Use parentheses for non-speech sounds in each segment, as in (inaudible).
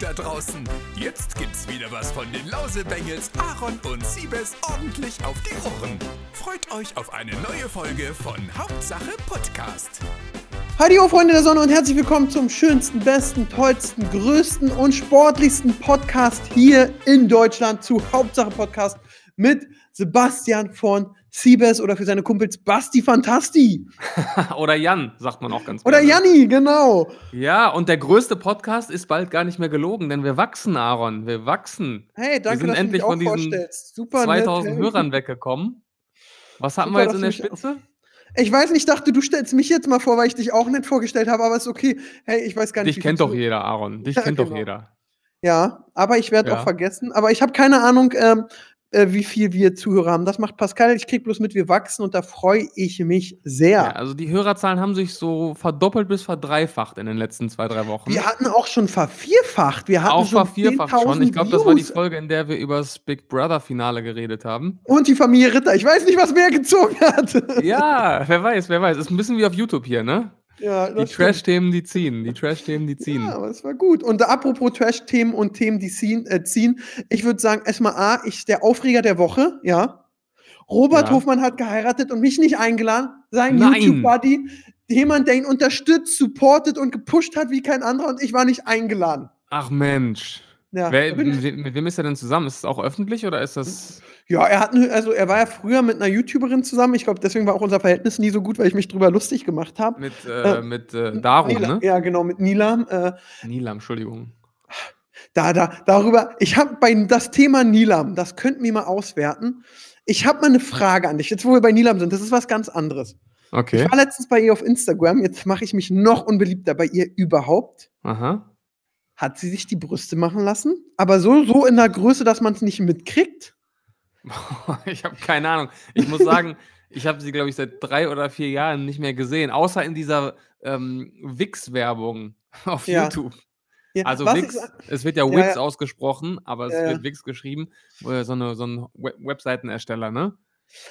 da draußen. Jetzt gibt's wieder was von den Lausebengels, Aaron und Siebes ordentlich auf die Ohren. Freut euch auf eine neue Folge von Hauptsache Podcast. Hallo Freunde der Sonne und herzlich willkommen zum schönsten, besten, tollsten, größten und sportlichsten Podcast hier in Deutschland zu Hauptsache Podcast mit Sebastian von Siebes oder für seine Kumpels Basti Fantasti. (laughs) Oder Jan, sagt man auch ganz Oder gerne. Janni, genau. Ja, und der größte Podcast ist bald gar nicht mehr gelogen, denn wir wachsen, Aaron. Wir wachsen. Hey, danke, sind dass endlich du mich von auch diesen vorstellst. Super 2000 nett. Hörern weggekommen. Was hatten Super, wir jetzt in der Spitze? Ich weiß nicht, ich dachte, du stellst mich jetzt mal vor, weil ich dich auch nicht vorgestellt habe, aber ist okay. Hey, ich weiß gar nicht. Dich kennt doch jeder, Aaron. Dich (laughs) Ja, kennt genau. doch jeder. Ja, aber ich werde Ja. auch vergessen. Aber ich habe keine Ahnung, ähm, äh, wie viel wir Zuhörer haben. Das macht Pascal. Ich krieg bloß mit, wir wachsen und da freue ich mich sehr. Ja, also die Hörerzahlen haben sich so verdoppelt bis verdreifacht in den letzten zwei, drei Wochen. Wir hatten auch schon vervierfacht. Wir hatten auch schon vervierfacht schon. Ich 10.000 glaube, das war die. Folge, in der wir über das Big Brother Finale geredet haben. Und die Familie Ritter. Ich weiß nicht, was mehr gezogen hat. Ja, wer weiß, wer weiß. Ist ein bisschen wie auf YouTube hier, ne? Ja, Die. Trash-Themen, die ziehen. Die Trash-Themen, die ziehen. Ja, aber es war gut. Und apropos Trash-Themen und Themen, die ziehen, äh, ziehen ich würde sagen, erstmal A, ich, der Aufreger der Woche, ja. Robert Ja. Hofmann hat geheiratet und mich nicht eingeladen. Sein. YouTube-Buddy, jemand, der ihn unterstützt, supportet und gepusht hat wie kein anderer und ich war nicht eingeladen. Ach Mensch. Ja, Wer, mit, mit wem ist er denn zusammen? Ist es auch öffentlich oder ist das. Ja er hat, also er war ja früher mit einer YouTuberin zusammen. Ich glaube, deswegen war auch unser Verhältnis nie so gut, weil ich mich drüber lustig gemacht habe. Mit, äh, Äh, mit äh, Darum, Nila- ne? Ja, genau, mit Nilam. Äh, Nilam, Entschuldigung. da, da, darüber, ich habe bei das Thema Nilam, das könnten wir mal auswerten. Ich habe mal eine Frage an dich, jetzt wo wir bei Nilam sind, das ist was ganz anderes. Okay. Ich war letztens bei ihr auf Instagram, jetzt mache ich mich noch unbeliebter bei ihr überhaupt. Aha. Hat sie sich die Brüste machen lassen? Aber so, so in der Größe, dass man es nicht mitkriegt? (laughs) ich habe keine Ahnung. Ich muss sagen, (laughs) ich habe sie, glaube ich, seit drei oder vier Jahren nicht mehr gesehen, außer in dieser ähm, Wix-Werbung (laughs) auf Ja. YouTube. Ja, Also Wix, ich- es wird ja Ja, Wix ja. ausgesprochen, aber es Ja, ja. wird Wix geschrieben, äh, so, eine, so ein Web Webseitenersteller, ne?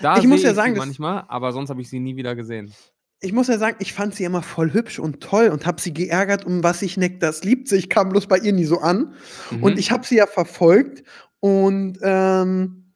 Da Ich muss ja sagen, sie manchmal, aber sonst habe ich sie nie wieder gesehen. ich muss ja sagen, ich fand sie immer voll hübsch und toll und habe sie geärgert, um was ich neckt, das liebt sie. Ich kam bloß bei ihr nie so an. Mhm. Und ich habe sie ja verfolgt und ähm,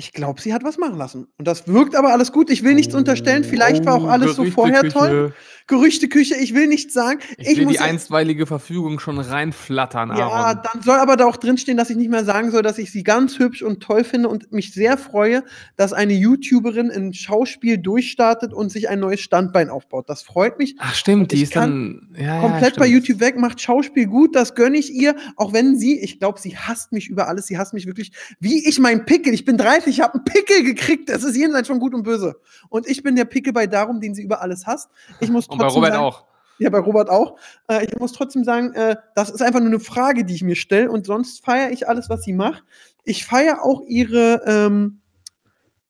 ich glaube, sie hat was machen lassen. Und das wirkt aber alles gut. Ich will nichts unterstellen. Vielleicht war auch Oh, alles so vorher toll. Gerüchteküche, ich will nichts sagen. Ich, will muss die ja- einstweilige Verfügung schon reinflattern, ja, Aaron. dann soll aber da auch drinstehen, dass ich nicht mehr sagen soll, dass ich sie ganz hübsch und toll finde und mich sehr freue, dass eine YouTuberin in Schauspiel durchstartet und sich ein neues Standbein aufbaut. Das freut mich. Ach stimmt, die ich ist dann ja, ja, komplett bei stimmt. YouTube weg, macht Schauspiel gut, das gönne ich ihr, auch wenn sie, ich glaube, sie hasst mich über alles, sie hasst mich wirklich, wie ich mein Pickel, ich bin 30, ich habe einen Pickel gekriegt, das ist jenseits von gut und böse. Und ich bin der Pickel bei Darum, den sie über alles hasst. Ich muss Und bei Robert sagen, auch. Ja, bei Robert auch. Äh, ich muss trotzdem sagen, äh, das ist einfach nur eine Frage, die ich mir stelle und sonst feiere ich alles, was sie macht. Ich feiere auch ihre, ähm,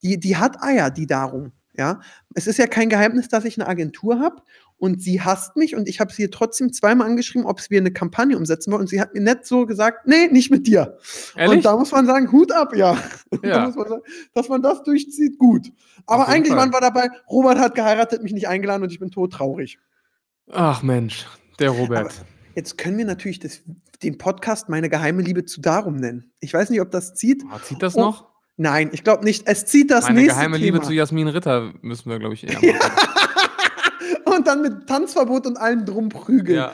die, die hat Eier, die Darum. Ja, es ist ja kein Geheimnis, dass ich eine Agentur habe und sie hasst mich und ich habe sie trotzdem zweimal angeschrieben, ob wir eine Kampagne umsetzen wollen und sie hat mir nicht so gesagt, nee, nicht mit dir. Ehrlich? Und da muss man sagen, Hut ab, ja. (laughs) da Ja. muss man sagen, dass man das durchzieht, gut. Aber eigentlich waren wir dabei, Robert hat geheiratet, mich nicht eingeladen und ich bin todtraurig. Ach Mensch, der Robert. Aber jetzt können wir natürlich das, den Podcast Meine geheime Liebe zu Darum nennen. Ich weiß nicht, ob das zieht. Oh, zieht das Oh, noch? Nein, ich glaube nicht. Es zieht das Meine nächste geheime Thema. Liebe zu Jasmin Ritter müssen wir, glaube ich, eher (laughs) machen. Und dann mit Tanzverbot und allem drum prügeln. ja.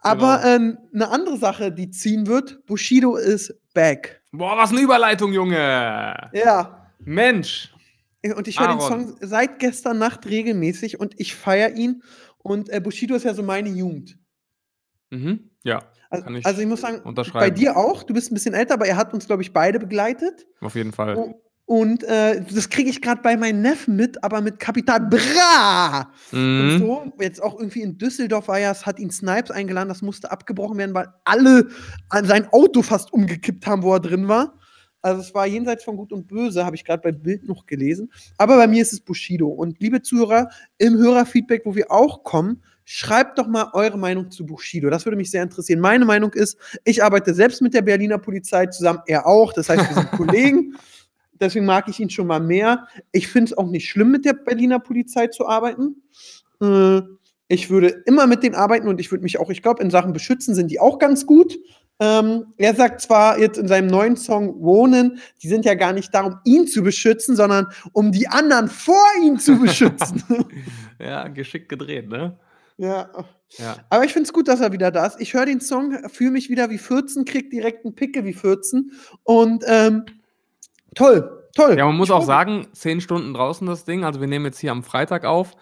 Aber genau. ähm, eine andere Sache, die ziehen wird, Bushido ist back. Boah, was eine Überleitung, Junge. Ja. Mensch. Und ich höre den. Song seit gestern Nacht regelmäßig und ich feiere ihn. Und äh, Bushido ist ja so meine Jugend. Mhm. Ja, Also, Kann ich also ich muss sagen, bei dir auch. Du bist ein bisschen älter, aber er hat uns, glaube ich, beide begleitet. auf jeden Fall. Oh, Und äh, das kriege ich gerade bei meinen Neffen mit, aber mit Kapital Bra. Und Mhm. so, jetzt auch irgendwie in Düsseldorf war ja, es hat ihn Snipes eingeladen, das musste abgebrochen werden, weil alle an sein Auto fast umgekippt haben, wo er drin war. Also es war jenseits von Gut und Böse, habe ich gerade bei Bild noch gelesen. Aber bei mir ist es Bushido. Und liebe Zuhörer, im Hörerfeedback, wo wir auch kommen, schreibt doch mal eure Meinung zu Bushido. Das würde mich sehr interessieren. Meine Meinung ist, ich arbeite selbst mit der Berliner Polizei zusammen, er auch. Das heißt, wir sind (laughs) Kollegen. Deswegen mag ich ihn schon mal mehr. Ich finde es auch nicht schlimm, mit der Berliner Polizei zu arbeiten. Äh, Ich würde immer mit denen arbeiten und ich würde mich auch, ich glaube, in Sachen Beschützen sind die auch ganz gut. Ähm, er sagt zwar jetzt in seinem neuen Song Wohnen, die sind ja gar nicht da, um ihn zu beschützen, sondern um die anderen vor ihm zu beschützen. (laughs) ja, geschickt gedreht, ne? ja. Ja. Aber ich finde es gut, dass er wieder da ist. Ich höre den Song, fühle mich wieder wie 14, krieg direkt einen Pickel wie 14. Und ähm, toll, toll. Ja, man muss Ich auch sagen, 10 Stunden draußen das Ding. Also wir nehmen jetzt hier am Freitag auf.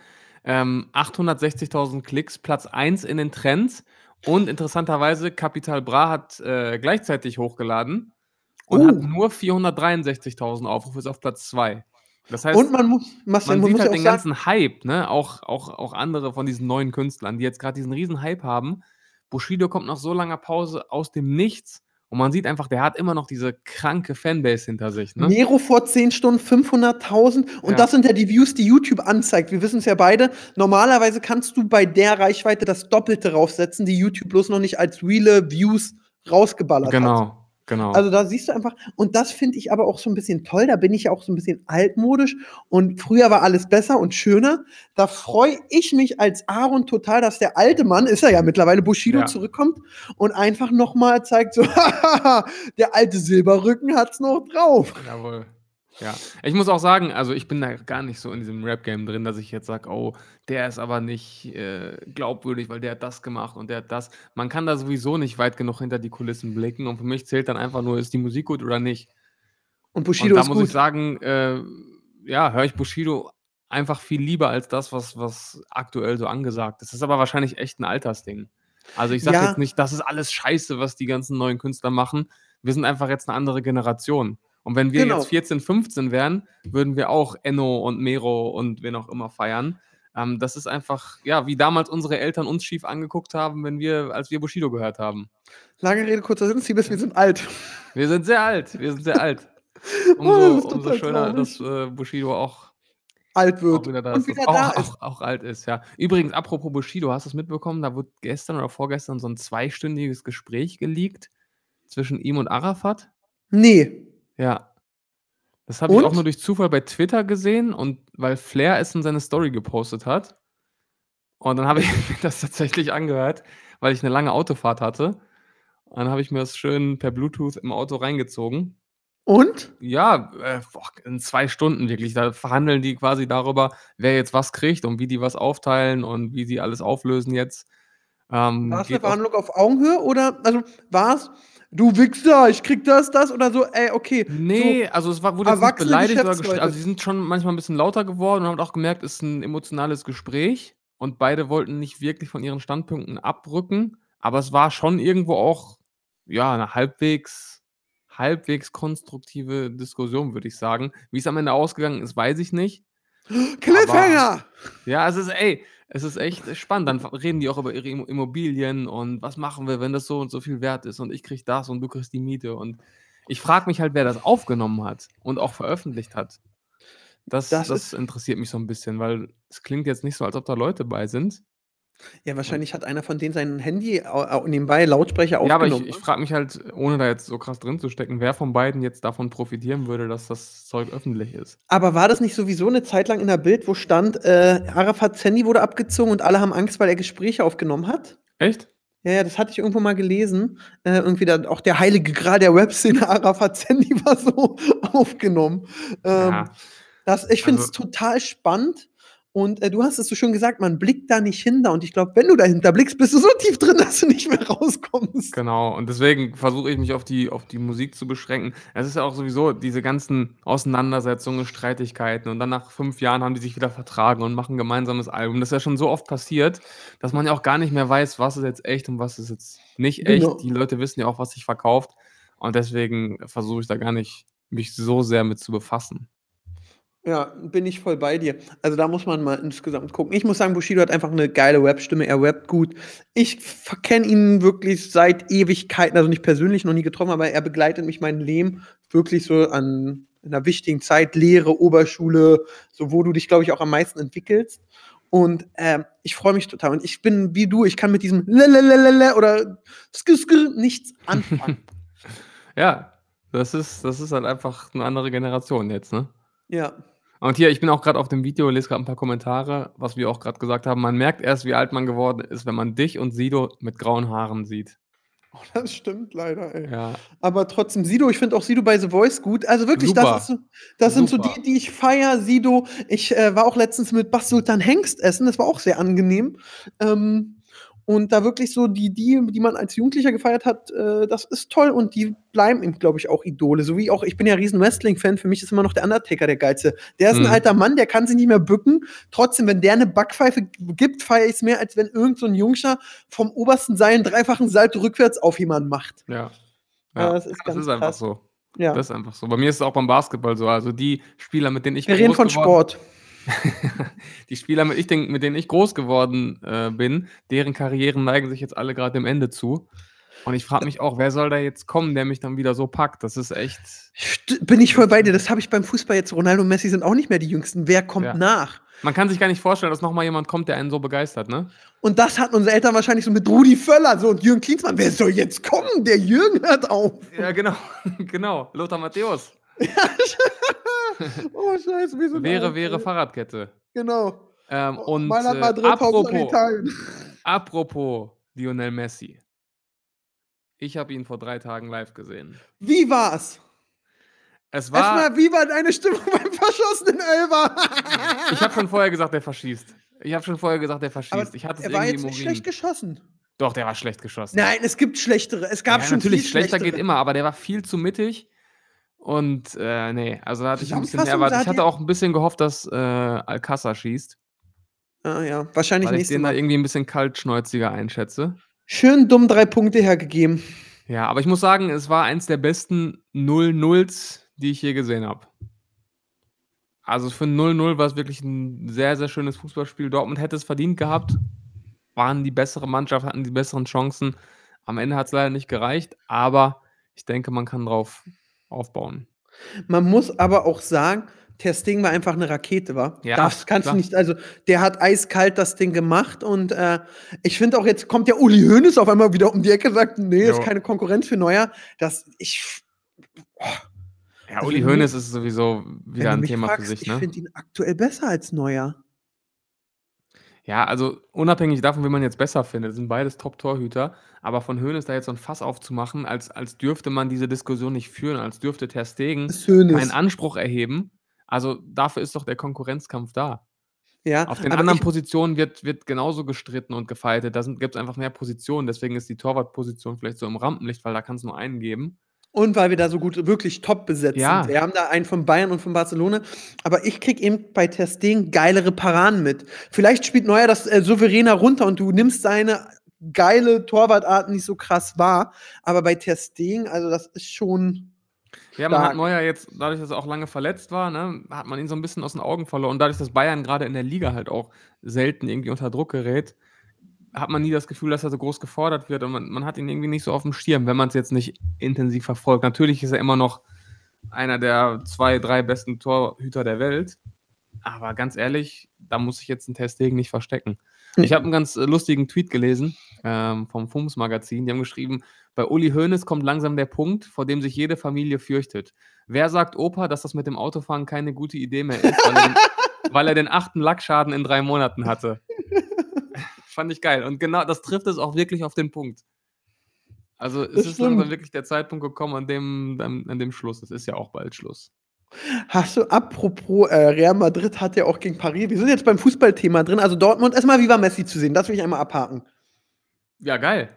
Ähm, 860.000 Klicks, Platz 1 in den Trends. Und interessanterweise, Capital Bra hat äh, gleichzeitig hochgeladen und Oh. hat nur 463.000 Aufrufe, ist auf Platz 2. Das heißt, Und man muss, was, man man sieht muss halt den sagen, ganzen Hype, ne? Auch, auch, auch andere von diesen neuen Künstlern, die jetzt gerade diesen riesen Hype haben. Bushido kommt nach so langer Pause aus dem Nichts und man sieht einfach, der hat immer noch diese kranke Fanbase hinter sich. Ne? Nero vor 10 Stunden 500.000 und Ja. das sind ja die Views, die YouTube anzeigt. Wir wissen es ja beide. Normalerweise kannst du bei der Reichweite das Doppelte raufsetzen, die YouTube bloß noch nicht als reale Views rausgeballert hat. Genau, genau. Also da siehst du einfach, und das finde ich aber auch so ein bisschen toll, da bin ich ja auch so ein bisschen altmodisch und früher war alles besser und schöner. Da freue ich mich als Aaron total, dass der alte Mann, ist er ja mittlerweile, Bushido Ja. zurückkommt und einfach nochmal zeigt so, (laughs) der alte Silberrücken hat's noch drauf. Jawohl. Ja, ich muss auch sagen, also ich bin da gar nicht so in diesem Rap-Game drin, dass ich jetzt sage, oh, der ist aber nicht äh, glaubwürdig, weil der hat das gemacht und der hat das. Man kann da sowieso nicht weit genug hinter die Kulissen blicken und für mich zählt dann einfach nur, ist die Musik gut oder nicht. Und Und Bushido da ist muss gut. ich sagen, äh, ja, höre ich Bushido einfach viel lieber als das, was, was aktuell so angesagt ist. Das ist aber wahrscheinlich echt ein Altersding. Also ich sage Ja. jetzt nicht, das ist alles scheiße, was die ganzen neuen Künstler machen. Wir sind einfach jetzt eine andere Generation. Und wenn wir Genau. jetzt 14, 15 wären, würden wir auch Enno und Mero und wen auch immer feiern. Ähm, das ist einfach, ja, wie damals unsere Eltern uns schief angeguckt haben, wenn wir, als wir Bushido gehört haben. Lange Rede, kurzer Sinn, Siebes, wir sind alt. Wir sind sehr alt, wir sind sehr alt. (laughs) Oh, Umso, das ist umso schöner, traurig. dass äh, Bushido auch Alt wird auch wieder da und ist. wieder auch, da auch, ist. auch alt ist, ja. Übrigens, apropos Bushido, hast du es mitbekommen? Da wurde gestern oder vorgestern so ein zweistündiges Gespräch geleakt zwischen ihm und Arafat. Nee. Ja. Das habe ich auch nur durch Zufall bei Twitter gesehen und weil Flair es in seine Story gepostet hat. Und dann habe ich (laughs) mir das tatsächlich angehört, weil ich eine lange Autofahrt hatte. Und dann habe ich mir das schön per Bluetooth im Auto reingezogen. Und? Ja, äh, boah, in zwei Stunden wirklich. Da verhandeln die quasi darüber, wer jetzt was kriegt und wie die was aufteilen und wie sie alles auflösen jetzt. Ähm, War es eine geht auf, Verhandlung auf Augenhöhe oder, also war es, du Wichser, ich krieg das, das oder so, ey, okay. nee, also es war, wurde jetzt nicht beleidigt oder Geschäftsleute. gest- Also sie sind schon manchmal ein bisschen lauter geworden und haben auch gemerkt, es ist ein emotionales Gespräch und beide wollten nicht wirklich von ihren Standpunkten abrücken, aber es war schon irgendwo auch, ja, eine halbwegs, halbwegs konstruktive Diskussion, würde ich sagen. Wie es am Ende ausgegangen ist, weiß ich nicht. Cliffhanger! Ja, es ist, ey, es ist echt spannend. Dann reden die auch über ihre Immo- Immobilien und was machen wir, wenn das so und so viel wert ist und ich krieg das und du kriegst die Miete. Und ich frage mich halt, wer das aufgenommen hat und auch veröffentlicht hat. Das, Das das, interessiert mich so ein bisschen, weil es klingt jetzt nicht so, als ob da Leute bei sind. Ja, wahrscheinlich hat einer von denen sein Handy nebenbei Lautsprecher Ja, aber ich, aufgenommen. ich frage mich halt, ohne da jetzt so krass drin zu stecken, wer von beiden jetzt davon profitieren würde, dass das Zeug öffentlich ist. aber war das nicht sowieso eine Zeit lang in der Bild, wo stand, äh, Arafats Handy wurde abgezogen und alle haben Angst, weil er Gespräche aufgenommen hat? Echt? Ja, ja, das hatte ich irgendwo mal gelesen. Äh, irgendwie dann auch der heilige Gral der Webszene, (laughs) Arafats Handy war so (laughs) aufgenommen. Ähm, Ja. das, ich finde es Also- total spannend. Und äh, du hast es so schön gesagt, man blickt da nicht hinter. Und ich glaube, wenn du dahinter blickst, bist du so tief drin, dass du nicht mehr rauskommst. Genau, und deswegen versuche ich mich auf die, auf die Musik zu beschränken. Es ist ja auch sowieso diese ganzen Auseinandersetzungen, Streitigkeiten und dann nach fünf Jahren haben die sich wieder vertragen und machen ein gemeinsames Album. Das ist ja schon so oft passiert, dass man ja auch gar nicht mehr weiß, was ist jetzt echt und was ist jetzt nicht echt. Genau. Die Leute wissen ja auch, was sich verkauft und deswegen versuche ich da gar nicht, mich so sehr mit zu befassen. Ja, bin ich voll bei dir. Also da muss man mal insgesamt gucken. Ich muss sagen, Bushido hat einfach eine geile Rap-Stimme. Er rappt gut. Ich kenne ihn wirklich seit Ewigkeiten, also nicht persönlich noch nie getroffen, aber er begleitet mich mein Leben wirklich so an einer wichtigen Zeit, Lehre, Oberschule, so wo du dich, glaube ich, auch am meisten entwickelst. Und ähm, ich freue mich total. Und ich bin wie du, ich kann mit diesem Lelelelele oder skr skr nichts anfangen. (laughs) Ja, das ist, das ist halt einfach eine andere Generation jetzt, ne? ja. Und hier, ich bin auch gerade auf dem Video, lese gerade ein paar Kommentare, was wir auch gerade gesagt haben. Man merkt erst, wie alt man geworden ist, wenn man dich und Sido mit grauen Haaren sieht. Oh, das stimmt leider, ey. Ja. Aber trotzdem, Sido, ich finde auch Sido bei The Voice gut. Also wirklich, Super. das, ist das sind so die, die ich feier. Sido, ich äh, war auch letztens mit Bas Sultan Hengst essen, das war auch sehr angenehm. Ähm, und da wirklich so die, die, die man als Jugendlicher gefeiert hat, äh, das ist toll und die bleiben ihm, glaube ich, auch Idole. So wie auch, ich bin ja riesen Wrestling-Fan, für mich ist immer noch der Undertaker der Geilste. Der ist Mhm. ein alter Mann, der kann sich nicht mehr bücken. Trotzdem, wenn der eine Backpfeife gibt, feiere ich es mehr, als wenn irgend so ein Jungscher vom obersten Seil einen dreifachen Salto rückwärts auf jemanden macht. Ja. Ja, Ja, das das ist ist, ganz einfach so. Ja. Das ist einfach so. Bei mir ist es auch beim Basketball so. Also die Spieler, mit denen ich Wir reden von geworden- Sport. (laughs) die Spieler, mit, ich denk, mit denen ich groß geworden äh, bin, deren Karrieren neigen sich jetzt alle gerade dem Ende zu. Und ich frage mich auch, wer soll da jetzt kommen, der mich dann wieder so packt? Das ist echt. Bin ich voll bei dir. Das habe ich beim Fußball jetzt. Ronaldo und Messi sind auch nicht mehr die Jüngsten. Wer kommt Ja. nach? Man kann sich gar nicht vorstellen, dass nochmal jemand kommt, der einen so begeistert, ne? Und das hatten unsere Eltern wahrscheinlich so mit Rudi Völler so und Jürgen Klinsmann. Wer soll jetzt kommen? Der Jürgen hört auf. Ja, genau. (laughs) genau. Lothar Matthäus. (laughs) (laughs) Oh, Scheiße, wir sind Wäre, wäre. Fahrradkette. Genau. Ähm, und Mailand, äh, Madrid, Hauptsache apropos, Italien. apropos Lionel Messi. Ich habe ihn vor drei Tagen live gesehen. Wie war's? Es war. Erstmal, wie war deine Stimmung (laughs) beim verschossenen Elfer? Ich habe schon vorher gesagt, der verschießt. Ich habe schon vorher gesagt, der Aber verschießt. Ich hatte es er war jetzt nicht schlecht geschossen. Doch, der war schlecht geschossen. Nein, es gibt schlechtere. Es gab ja, schon natürlich, viel schlechter geht schlechtere. immer, aber der war viel zu mittig. Und äh, nee, also da hatte ich ein bisschen Zusammenfassung erwartet. Ich hatte auch ein bisschen gehofft, dass äh, Alcázar schießt, Ah, ja, wahrscheinlich weil ich den da Mal. irgendwie ein bisschen kaltschnäuziger einschätze. Schön dumm drei Punkte hergegeben. Ja, aber ich muss sagen, es war eins der besten 0-0s, die ich je gesehen habe. Also für ein 0-0 war es wirklich ein sehr, sehr schönes Fußballspiel. Dortmund hätte es verdient gehabt, waren die bessere Mannschaft, hatten die besseren Chancen. Am Ende hat es leider nicht gereicht, aber ich denke, man kann drauf aufbauen. Man muss aber auch sagen, Ter Stegen war einfach eine Rakete, war. Ja, das kannst klar. du nicht. Also der hat eiskalt das Ding gemacht und äh, ich finde auch jetzt kommt der Uli Hoeneß auf einmal wieder um die Ecke, sagt, nee, ist Jo. keine Konkurrenz für Neuer. Das ich. Ja, Also Uli Hoeneß ist sowieso wieder ein Thema fragst, für sich, Ich ne? finde ihn aktuell besser als Neuer. Ja, also unabhängig davon, wie man jetzt besser findet, sind beides Top-Torhüter. Aber von Hoeneß da jetzt so ein Fass aufzumachen, als, als dürfte man diese Diskussion nicht führen, als dürfte Ter Stegen keinen Anspruch erheben. Also dafür ist doch der Konkurrenzkampf da. Ja, Auf den anderen ich, Positionen wird, wird genauso gestritten und gefeitet. Da gibt es einfach mehr Positionen. Deswegen ist die Torwartposition vielleicht so im Rampenlicht, weil da kann es nur einen geben. Und weil wir da so gut, wirklich top besetzt Ja. sind. Wir haben da einen von Bayern und von Barcelona. Aber ich krieg eben bei Stegen geilere Paraden mit. Vielleicht spielt Neuer das äh, souveräner runter und du nimmst seine geile Torwartart nicht so krass wahr. Aber bei Stegen, also das ist schon. Ja, man hat Stark. Neuer jetzt, dadurch, dass er auch lange verletzt war, ne, hat man ihn so ein bisschen aus den Augen verloren. Und dadurch, dass Bayern gerade in der Liga halt auch selten irgendwie unter Druck gerät, hat man nie das Gefühl, dass er so groß gefordert wird. Und man, man hat ihn irgendwie nicht so auf dem Schirm, wenn man es jetzt nicht intensiv verfolgt. Natürlich ist er immer noch einer der zwei, drei besten Torhüter der Welt. Aber ganz ehrlich, da muss ich jetzt ein Testegen nicht verstecken. Ich habe einen ganz äh, lustigen Tweet gelesen ähm, vom FUMS Magazin. Die haben geschrieben, bei Uli Hoeneß kommt langsam der Punkt, vor dem sich jede Familie fürchtet. Wer sagt Opa, dass das mit dem Autofahren keine gute Idee mehr ist, weil er den, (laughs) weil er den achten Lackschaden in drei Monaten hatte? Fand ich geil. Und genau, das trifft es auch wirklich auf den Punkt. Also es Das ist langsam stimmt. wirklich der Zeitpunkt gekommen, an dem, an, an dem Schluss. Es ist ja auch bald Schluss. Hast du, apropos äh, Real Madrid hat ja auch gegen Paris. Wir sind jetzt beim Fußballthema drin. Also Dortmund, erstmal, wie war Messi zu sehen? Das will ich einmal abhaken. Ja, geil.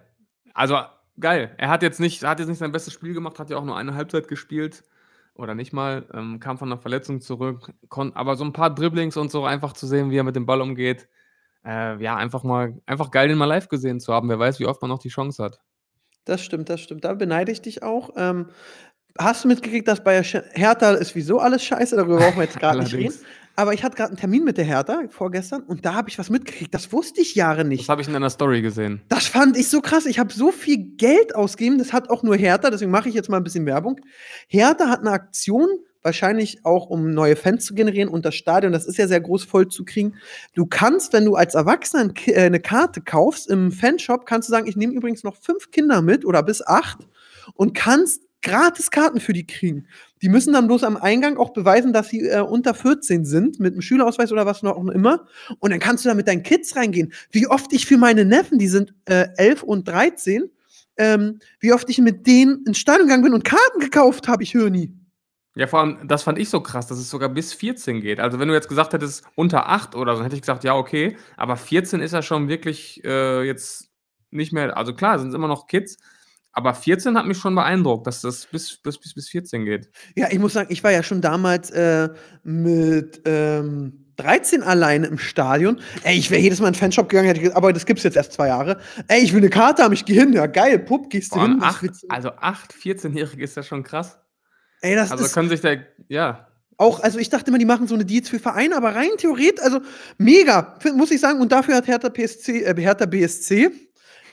Also geil. Er hat jetzt nicht, hat jetzt nicht sein bestes Spiel gemacht, hat ja auch nur eine Halbzeit gespielt. Oder nicht mal, ähm, kam von einer Verletzung zurück. Aber so ein paar Dribblings und so einfach zu sehen, wie er mit dem Ball umgeht. Äh, ja, einfach mal, einfach geil, den mal live gesehen zu haben. Wer weiß, wie oft man noch die Chance hat. Das stimmt, das stimmt. Da beneide ich dich auch. Ähm, hast du mitgekriegt, dass bei Hertha ist wieso alles scheiße? Darüber brauchen wir jetzt (laughs) gerade nicht reden. Aber ich hatte gerade einen Termin mit der Hertha vorgestern und da habe ich was mitgekriegt. Das wusste ich Jahre Das nicht. habe ich in einer Story gesehen. Das fand ich so krass. Ich habe so viel Geld ausgegeben. Das hat auch nur Hertha. Deswegen mache ich jetzt mal ein bisschen Werbung. Hertha hat eine Aktion, wahrscheinlich auch um neue Fans zu generieren und das Stadion, das ist ja sehr groß voll zu kriegen. Du kannst, wenn du als Erwachsener äh, eine Karte kaufst im Fanshop, kannst du sagen, ich nehme übrigens noch fünf Kinder mit oder bis acht und kannst gratis Karten für die kriegen. Die müssen dann bloß am Eingang auch beweisen, dass sie äh, unter 14 sind, mit einem Schülerausweis oder was noch immer. Und dann kannst du da mit deinen Kids reingehen. Wie oft ich für meine Neffen, die sind äh, 11 und 13, ähm, wie oft ich mit denen ins Stadion gegangen bin und Karten gekauft habe, ich höre nie. Ja, vor allem, das fand ich so krass, dass es sogar bis 14 geht. Also, wenn du jetzt gesagt hättest, unter 8 oder so, hätte ich gesagt, ja, okay. Aber 14 ist ja schon wirklich äh, jetzt nicht mehr. Also, klar, sind es immer noch Kids. Aber 14 hat mich schon beeindruckt, dass das bis, bis, bis, bis 14 geht. Ja, ich muss sagen, ich war ja schon damals äh, mit ähm, 13 alleine im Stadion. Ey, ich wäre jedes Mal in den Fanshop gegangen, hätte gesagt, aber das gibt's jetzt erst zwei Jahre. Ey, ich will eine Karte haben, ich gehe hin. Ja, geil, Pupp, gehst du hin. acht, also 8 14-Jährige ist ja schon krass. Ey, das Also ist können sich da, ja, auch, also ich dachte immer, die machen so eine Deals für Vereine, aber rein theoretisch, also mega, muss ich sagen. Und dafür hat Hertha, PSC, äh, Hertha BSC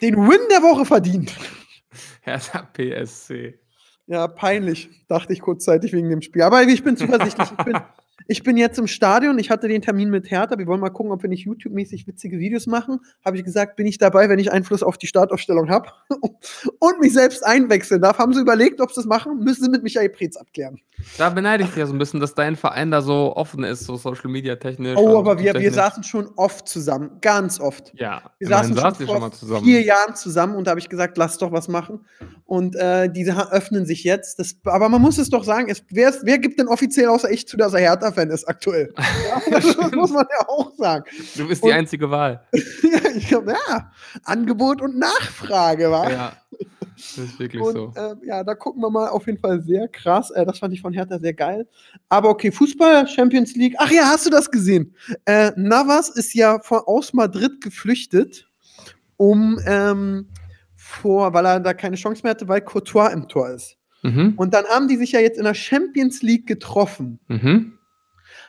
den Win der Woche verdient. (laughs) Hertha PSC. Ja, peinlich, dachte ich kurzzeitig wegen dem Spiel. Aber ich bin zuversichtlich. Ich bin, (laughs) ich bin jetzt im Stadion. Ich hatte den Termin mit Hertha. Wir wollen mal gucken, ob wir nicht YouTube-mäßig witzige Videos machen. Habe ich gesagt, bin ich dabei, wenn ich Einfluss auf die Startaufstellung habe (laughs) und mich selbst einwechseln darf. Haben sie überlegt, ob sie das machen? Müssen sie mit Michael Preetz abklären. Da beneide ich dich ja so ein bisschen, dass dein Verein da so offen ist, so Social Media technisch. Oh, aber wir, wir saßen schon oft zusammen. Ganz oft. Ja, Wir saßen schon vor schon mal zusammen. vier Jahren zusammen und da habe ich gesagt, lass doch was machen. Und äh, diese öffnen sich jetzt. Das, aber man muss es doch sagen, es, wer, wer gibt denn offiziell außer ich zu, dass er Hertha-Fan ist aktuell? (laughs) ja, (laughs) das muss man ja auch sagen. Du bist die Und- einzige Wahl. ja, (laughs) ich glaub, ja, Angebot und Nachfrage, war. Ja, das ist wirklich Und so. äh, ja, da gucken wir mal auf jeden Fall sehr krass. Äh, das fand ich von Hertha sehr geil. Aber okay, Fußball, Champions League. Ach ja, hast du das gesehen? Äh, Navas ist ja von, aus Madrid geflüchtet, um ähm, vor, weil er da keine Chance mehr hatte, weil Courtois im Tor ist. Mhm. Und dann haben die sich ja jetzt in der Champions League getroffen. Mhm.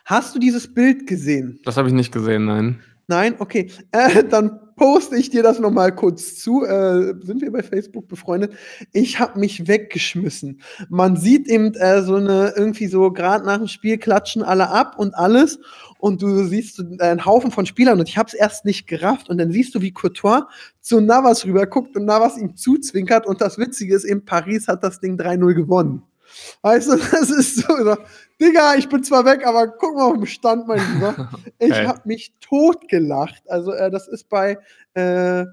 Hast du dieses Bild gesehen? Das habe ich nicht gesehen, nein. Nein? Okay. Äh, dann poste ich dir das noch mal kurz zu. Äh, sind wir bei Facebook befreundet? Ich habe mich weggeschmissen. Man sieht eben äh, so eine, irgendwie so, gerade nach dem Spiel klatschen alle ab und alles. Und du siehst äh, einen Haufen von Spielern und ich habe es erst nicht gerafft. Und dann siehst du, wie Courtois zu Navas rüber guckt und Navas ihm zuzwinkert. Und das Witzige ist, eben Paris hat das Ding 3-0 gewonnen. Weißt du, (laughs) das ist so, so, Digga, ich bin zwar weg, aber guck mal auf den Stand, mein Lieber. (laughs) Ich Geil. habe mich totgelacht. Also, äh, das ist bei, äh,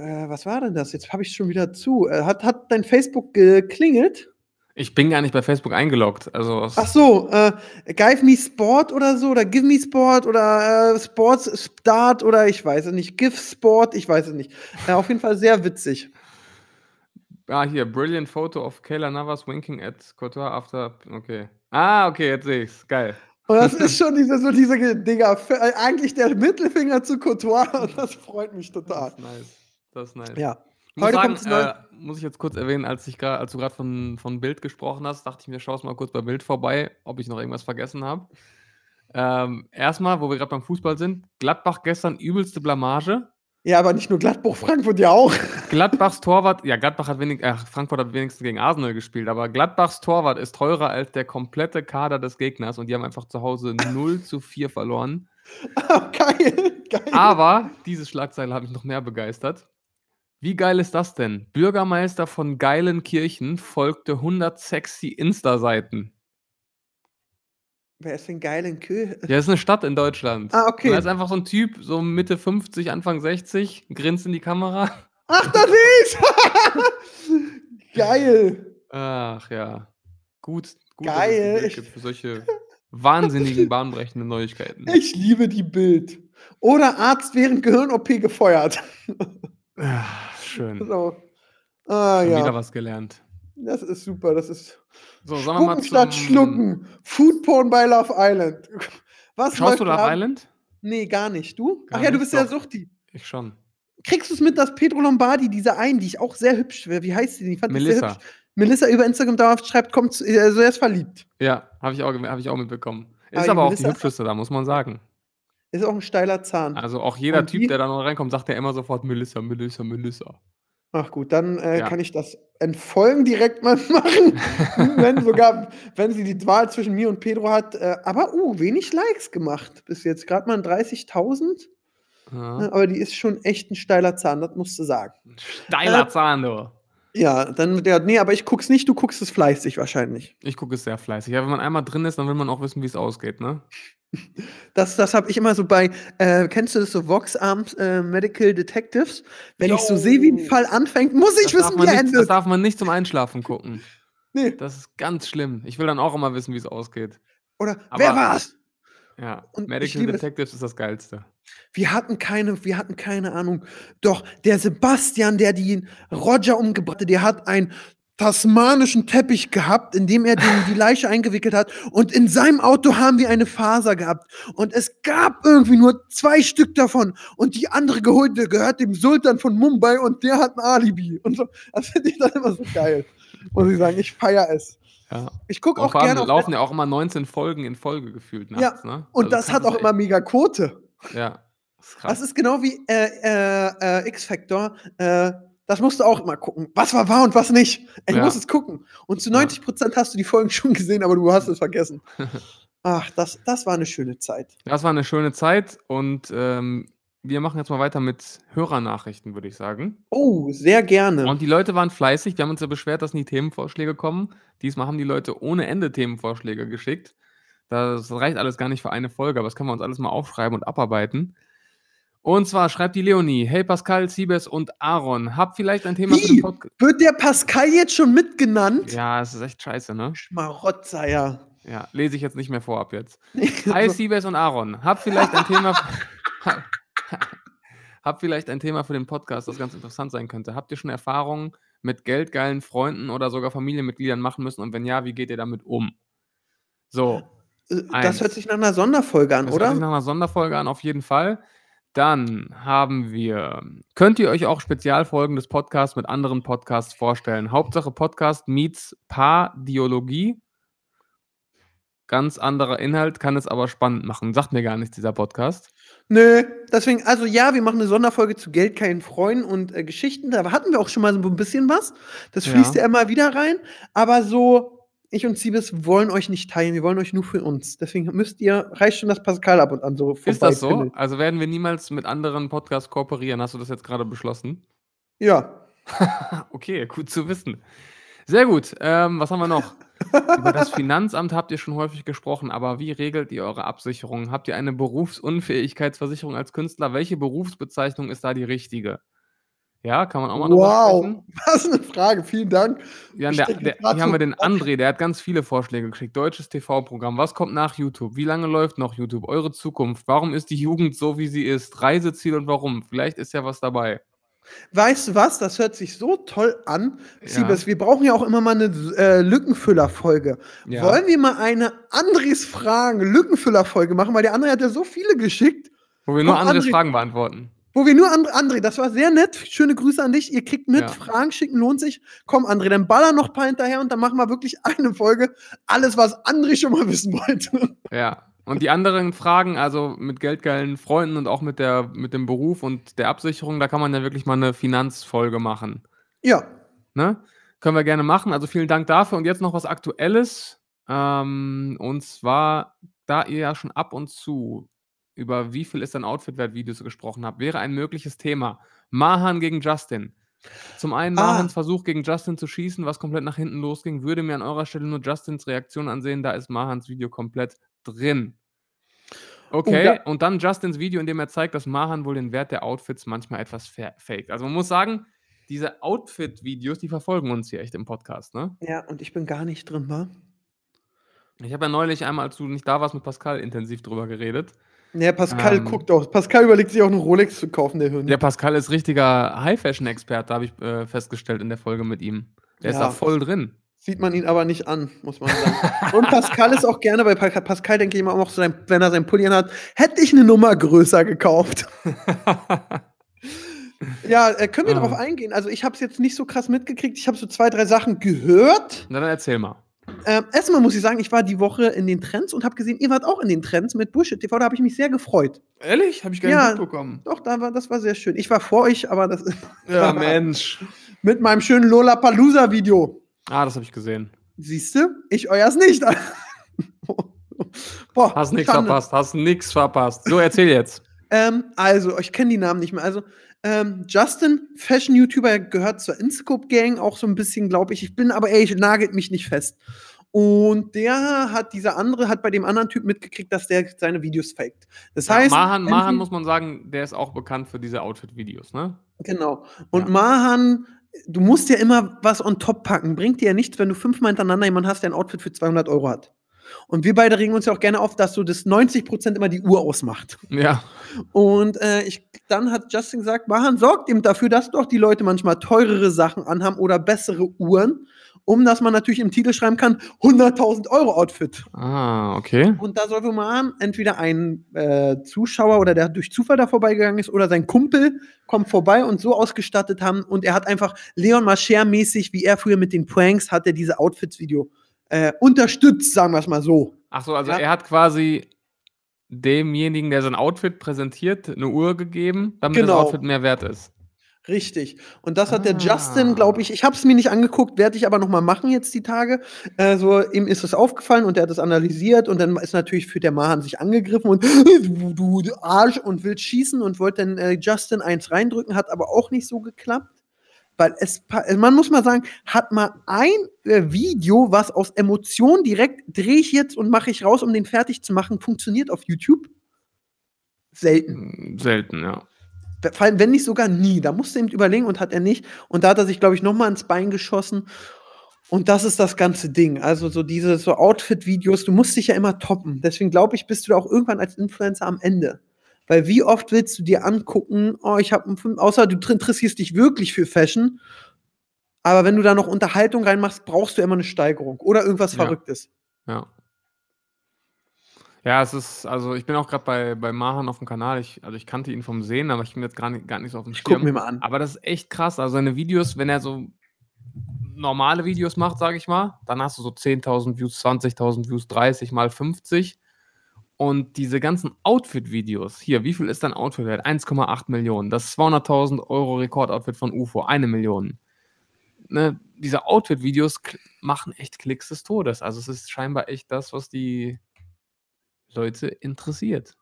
äh, was war denn das? Jetzt habe ich schon wieder zu. Äh, hat, hat dein Facebook geklingelt? Ich bin gar nicht bei Facebook eingeloggt. Also Ach so, äh, Give Me Sport oder so, oder Give Me Sport oder äh, Sports Start oder ich weiß es nicht. Give Sport, ich weiß es nicht. Äh, auf jeden Fall sehr witzig. Ah, hier, brilliant photo of Kayla Navas winking at Courtois after. Okay. Ah, okay, jetzt sehe ich's. Geil. Und das ist (laughs) schon diese, so diese, f- äh, eigentlich der Mittelfinger zu Courtois (laughs) und das freut mich Das total. ist nice. Das ist nice. Ja. Ich muss, Heute sagen, das äh, muss ich jetzt kurz erwähnen, als, ich grad, als du gerade von, von Bild gesprochen hast, dachte ich mir, schau mal kurz bei Bild vorbei, ob ich noch irgendwas vergessen habe. Ähm, erstmal, wo wir gerade beim Fußball sind, Gladbach gestern übelste Blamage. Ja, aber nicht nur Gladbach, Frankfurt ja auch. Gladbachs Torwart, ja, Gladbach hat wenig, äh, Frankfurt hat wenigstens gegen Arsenal gespielt, aber Gladbachs Torwart ist teurer als der komplette Kader des Gegners und die haben einfach zu Hause (laughs) 0 zu 4 verloren. geil, geil. Aber diese Schlagzeile hat mich noch mehr begeistert. Wie geil ist das denn? Bürgermeister von Geilenkirchen folgte 100 sexy Insta-Seiten. Wer ist denn geil in Kö? Ja, ist eine Stadt in Deutschland. Ah, okay. Da ist einfach so ein Typ, so Mitte 50, Anfang 60, grinst in die Kamera. Ach, das ist! (laughs) geil. Ach ja. Gut, gut dass Geil. es Bild gibt für solche wahnsinnigen, (laughs) bahnbrechenden Neuigkeiten. Ich liebe die Bild. Oder Arzt während Gehirn-OP gefeuert. Ah, Schön. So. Ah, Schon wieder ja. was gelernt. Das ist super. Das ist. So, sollen wir mal statt Schlucken. Foodporn bei Love Island. Was Schaust du Love da? Island? Nee, gar nicht. Du? Gar Ach ja, du bist ja. Suchti. Ich schon. Kriegst du es mit, dass Pedro Lombardi, diese einen, die ich auch sehr hübsch, wie heißt die denn? Ich fand die sehr Melissa. hübsch. Melissa über Instagram dauerhaft schreibt, kommt, zu- also er ist verliebt. Ja, habe ich, auch hab ich auch mitbekommen. Aber Ist die aber auch die Melissa- hübscheste da, muss man sagen. Ist auch ein steiler Zahn. Also auch jeder Und Typ, die- der da noch reinkommt, sagt ja immer sofort Melissa, Melissa, Melissa. Ach gut, dann äh, Ja. kann ich das Entfolgen direkt mal (laughs) machen. wenn sogar, wenn sie die Wahl zwischen mir und Pedro hat. Äh, aber, uh, wenig Likes gemacht bis jetzt. Gerade mal 30.000. Ja. Ne, aber die ist schon echt ein steiler Zahn, das musst du sagen. Steiler Äh, Zahn, du. Ja, dann, ja, nee, aber ich guck's nicht, du guckst es fleißig wahrscheinlich. Ich gucke es sehr fleißig. Ja, wenn man einmal drin ist, dann will man auch wissen, wie es ausgeht, ne? (laughs) Das, das habe ich immer so bei, äh, kennst du das so Vox Arms äh, Medical Detectives? Wenn ich so sehe, wie ein. Fall anfängt, muss ich Das wissen, wie er nicht, das endet. darf man nicht zum Einschlafen gucken. Nee. Das ist ganz schlimm. Ich will dann auch immer wissen, wie es ausgeht. Oder Aber- wer war's? Ja, Und Medical. Detectives ist das Geilste. Wir hatten keine, wir hatten keine Ahnung. Doch der Sebastian, der den Roger umgebracht hat, der hat einen tasmanischen Teppich gehabt, in dem er den, die Leiche eingewickelt hat. Und in seinem Auto haben wir eine Faser gehabt. Und es gab irgendwie nur zwei Stück davon. Und die andere geholte gehört dem Sultan von Mumbai und der hat ein Alibi. Und so, das finde ich dann immer so geil. Muss ich sagen, ich feiere es. Ja. Ich gucke auch allem gerne auf laufen ja auch immer 19 Folgen in Folge gefühlt Ja, nachts, ne? Und Also das hat auch immer mega Quote. Ja, das ist krass. Das ist genau wie äh, äh, äh, X-Factor. Äh, das musst du auch immer gucken. Was war wahr und was nicht. Ich Ja. muss es gucken. Und zu Ja. 90 Prozent hast du die Folgen (laughs) schon gesehen, aber du hast es vergessen. (laughs) Ach, das, das war eine schöne Zeit. Das war eine schöne Zeit und ähm, wir machen jetzt mal weiter mit Hörernachrichten, würde ich sagen. Oh, sehr gerne. Und die Leute waren fleißig. Wir haben uns ja beschwert, dass nie Themenvorschläge kommen. Diesmal haben die Leute ohne Ende Themenvorschläge geschickt. Das reicht alles gar nicht für eine Folge, aber das können wir uns alles mal aufschreiben und abarbeiten. Und zwar schreibt die Leonie: Hey Pascal, Siebes und Aaron, habt vielleicht ein Thema für den Wie? Podcast. Wird der Pascal jetzt schon mitgenannt? Ja, es ist echt scheiße, ne? Schmarotzer, ja. Ja, lese ich jetzt nicht mehr vorab jetzt. (laughs) Hi Siebes und Aaron, habt vielleicht ein Thema. (laughs) habt vielleicht ein Thema für den Podcast, das ganz interessant sein könnte. Habt ihr schon Erfahrungen mit geldgeilen Freunden oder sogar Familienmitgliedern machen müssen? Und wenn ja, wie geht ihr damit um? So. Das hört sich nach einer Sonderfolge an, das hört sich oder? nach einer Sonderfolge an, auf jeden Fall. Dann haben wir, könnt ihr euch auch Spezialfolgen des Podcasts mit anderen Podcasts vorstellen? Hauptsache Podcast meets Pardiologie. Ganz anderer Inhalt, kann es aber spannend machen. Sagt mir gar nichts, dieser Podcast. Nö, deswegen, also ja, wir machen eine Sonderfolge zu Geld, keinen Freuden und äh, Geschichten. Da hatten wir auch schon mal so ein bisschen was. Das Ja. fließt ja, immer wieder rein. Aber so, ich und Siebes wollen euch nicht teilen. Wir wollen euch nur für uns. Deswegen müsst ihr, reicht schon das Pascal ab und an so Ist das so? vorbeipimmelt. Also werden wir niemals mit anderen Podcasts kooperieren? Hast du das jetzt gerade beschlossen? Ja. (laughs) Okay, gut zu wissen. Sehr gut. Ähm, was haben wir noch? (laughs) Über das Finanzamt habt ihr schon häufig gesprochen, aber wie regelt ihr eure Absicherung? Habt ihr eine Berufsunfähigkeitsversicherung als Künstler? Welche Berufsbezeichnung ist da die richtige? Ja, kann man auch mal drüber Wow. (laughs) Was eine Frage. Vielen Dank. Ja, der, der, hier haben wir den André, der hat ganz viele Vorschläge geschickt. Deutsches TV-Programm. Was kommt nach YouTube? Wie lange läuft noch YouTube? Eure Zukunft. Warum ist die Jugend so, wie sie ist? Reiseziel und warum? Vielleicht ist ja was dabei. Weißt du was? Das hört sich so toll an. Ja. Siebes, wir brauchen ja auch immer mal eine äh, Lückenfüller-Folge. Ja. Wollen wir mal eine Andres Fragen Lückenfüller-Folge machen? Weil der andere hat ja so viele geschickt. Wo wir nur Komm, andere André. Fragen beantworten. Wo wir nur André, André, das war sehr nett. Schöne Grüße an dich. Ihr kriegt mit, Ja. Fragen schicken lohnt sich. Komm, André, dann baller noch ein paar hinterher und dann machen wir wirklich eine Folge. Alles, was André schon mal wissen wollte. Ja. Und die anderen Fragen, also mit geldgeilen Freunden und auch mit, der, mit dem Beruf und der Absicherung, da kann man ja wirklich mal eine Finanzfolge machen. Ja. Ne? Können wir gerne machen. Also vielen Dank dafür. Und jetzt noch was Aktuelles. Ähm, und zwar, da ihr ja schon ab und zu über wie viel ist dein Outfit wert Videos gesprochen habt, wäre ein mögliches Thema Mahan gegen Justin. Zum einen Ah. Mahans Versuch gegen Justin zu schießen, was komplett nach hinten losging, würde mir an eurer Stelle nur Justins Reaktion ansehen, da ist Mahans Video komplett drin. Okay, da- und dann Justins Video, in dem er zeigt, dass Mahan wohl den Wert der Outfits manchmal etwas fa- faked. Also man muss sagen, diese Outfit-Videos, die verfolgen uns hier echt im Podcast, ne? Ja, und ich bin gar nicht drin, wa? Ich habe ja neulich einmal, als du nicht da warst, mit Pascal intensiv drüber geredet. Ja, Pascal Ähm. guckt auch. Pascal überlegt sich auch eine Rolex zu kaufen, der Hund. Der Pascal ist richtiger High-Fashion-Experte, habe ich äh, festgestellt in der Folge mit ihm. Der ist Ja. da voll drin. Sieht man ihn aber nicht an, muss man sagen. Und Pascal ist auch gerne bei Pa- Pascal, denke ich immer auch, so wenn er sein Pulli hat, hätte ich eine Nummer größer gekauft. (laughs) Ja, äh, können wir Ah. darauf eingehen? Also, ich habe es jetzt nicht so krass mitgekriegt. Ich habe so zwei, drei Sachen gehört. Na, dann erzähl mal. Ähm, erstmal muss ich sagen, ich war die Woche in den Trends und habe gesehen, ihr wart auch in den Trends mit Bullshit TV. Da habe ich mich sehr gefreut. Ehrlich? Habe ich gar nicht Ja. mitbekommen. Doch, da war, das war sehr schön. Ich war vor euch, aber das (laughs) Ja, (laughs) Mensch. mit meinem schönen Lollapalooza-Video. Ah, das habe ich gesehen. Siehst du? Ich euers nicht. (laughs) Boah, Hast nichts verpasst, hast nichts verpasst. So, erzähl jetzt. Ähm, also, ich kenne die Namen nicht mehr. Also, Ähm, Justin, Fashion-YouTuber, gehört zur Inscope-Gang, auch so ein bisschen, glaube ich. Ich bin aber, ey, nagelt mich nicht fest. Und der hat, dieser andere hat bei dem anderen Typ mitgekriegt, dass der seine Videos faked. Das Ja, heißt. Mahan, Mahan muss man sagen, der ist auch bekannt für diese Outfit-Videos, ne? Genau. Und Ja. Mahan, du musst ja immer was on top packen. Bringt dir ja nichts, wenn du fünfmal hintereinander jemanden hast, der ein Outfit für 200 Euro hat. Und wir beide regen uns ja auch gerne auf, dass so das 90% immer die Uhr ausmacht. Ja. Und äh, ich, dann hat Justin gesagt, Mahan sorgt eben dafür, dass doch die Leute manchmal teurere Sachen anhaben oder bessere Uhren, um dass man natürlich im Titel schreiben kann, 100.000 Euro Outfit. Ah, okay. Und da soll wohl Mahan entweder ein äh, Zuschauer oder der durch Zufall da vorbeigegangen ist oder sein Kumpel kommt vorbei und so ausgestattet haben und er hat einfach Leon Mascher mäßig, wie er früher mit den Pranks, hat er diese Outfits-Video äh, unterstützt, sagen wir es mal so. Ach so, also Ja. er hat quasi demjenigen, der sein Outfit präsentiert, eine Uhr gegeben, damit Genau. das Outfit mehr wert ist. Richtig. Und das hat der Ah. Justin, glaube ich, ich habe es mir nicht angeguckt, werde ich aber noch mal machen jetzt die Tage. Äh, so, ihm ist es aufgefallen und er hat es analysiert und dann ist natürlich für der Mahan sich angegriffen und du, du, du Arsch und will schießen und wollte dann äh, Justin eins reindrücken, hat aber auch nicht so geklappt. Weil es, man muss mal sagen, hat mal ein äh, Video, was aus Emotionen direkt drehe ich jetzt und mache ich raus, um den fertig zu machen, funktioniert auf YouTube? Selten. Mm, Selten, ja. Vor allem, wenn nicht sogar nie. Da musste er eben überlegen und hat er nicht. Und da hat er sich, glaube ich, noch mal ins Bein geschossen. Und das ist das ganze Ding. Also so diese so Outfit-Videos, du musst dich ja immer toppen. Deswegen glaube ich, bist du da auch irgendwann als Influencer am Ende. Weil wie oft willst du dir angucken, oh, ich habe außer du interessierst dich wirklich für Fashion, aber wenn du da noch Unterhaltung reinmachst, brauchst du immer eine Steigerung oder irgendwas Ja. Verrücktes. Ja. Ja, es ist, also ich bin auch gerade bei, bei Mahan auf dem Kanal. Ich, also ich kannte ihn vom Sehen, aber ich bin jetzt gar nicht, gar nicht so auf dem Ich guck Schirm. mir mal an. Aber das ist echt krass. Also seine Videos, wenn er so normale Videos macht, sage ich mal, dann hast du so 10.000 Views, 20.000 Views, 30 mal 50. Und diese ganzen Outfit-Videos, hier, wie viel ist dein Outfit wert? 1,8 Millionen. Das 200.000 Euro Rekordoutfit von UFO, eine Million. Ne, diese Outfit-Videos machen echt Klicks des Todes. Also es ist scheinbar echt das, was die Leute interessiert.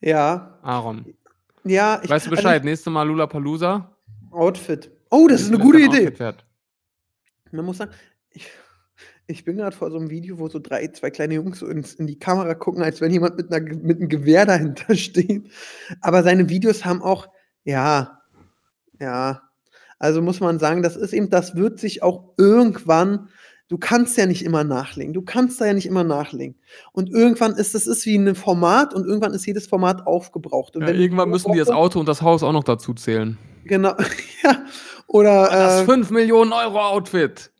Ja, Aaron, ja. Ich, weißt du also Bescheid? Nächste Mal Lula. Ich, Outfit. Oh, das ist eine gute Idee. Man muss sagen, ich, ich bin gerade vor so einem Video, wo so drei, zwei kleine Jungs so ins, in die Kamera gucken, als wenn jemand mit, einer, mit einem Gewehr dahinter (laughs) steht. Aber seine Videos haben auch, ja, ja. Also muss man sagen, das ist eben, das wird sich auch irgendwann, du kannst ja nicht immer nachlegen. Du kannst da ja nicht immer nachlegen. Und irgendwann ist das ist wie ein Format und irgendwann ist jedes Format aufgebraucht. Und Ja, irgendwann müssen die das Auto und das Haus auch noch dazu zählen. Genau, (laughs) ja. Oder, Das äh, 5 Millionen Euro Outfit.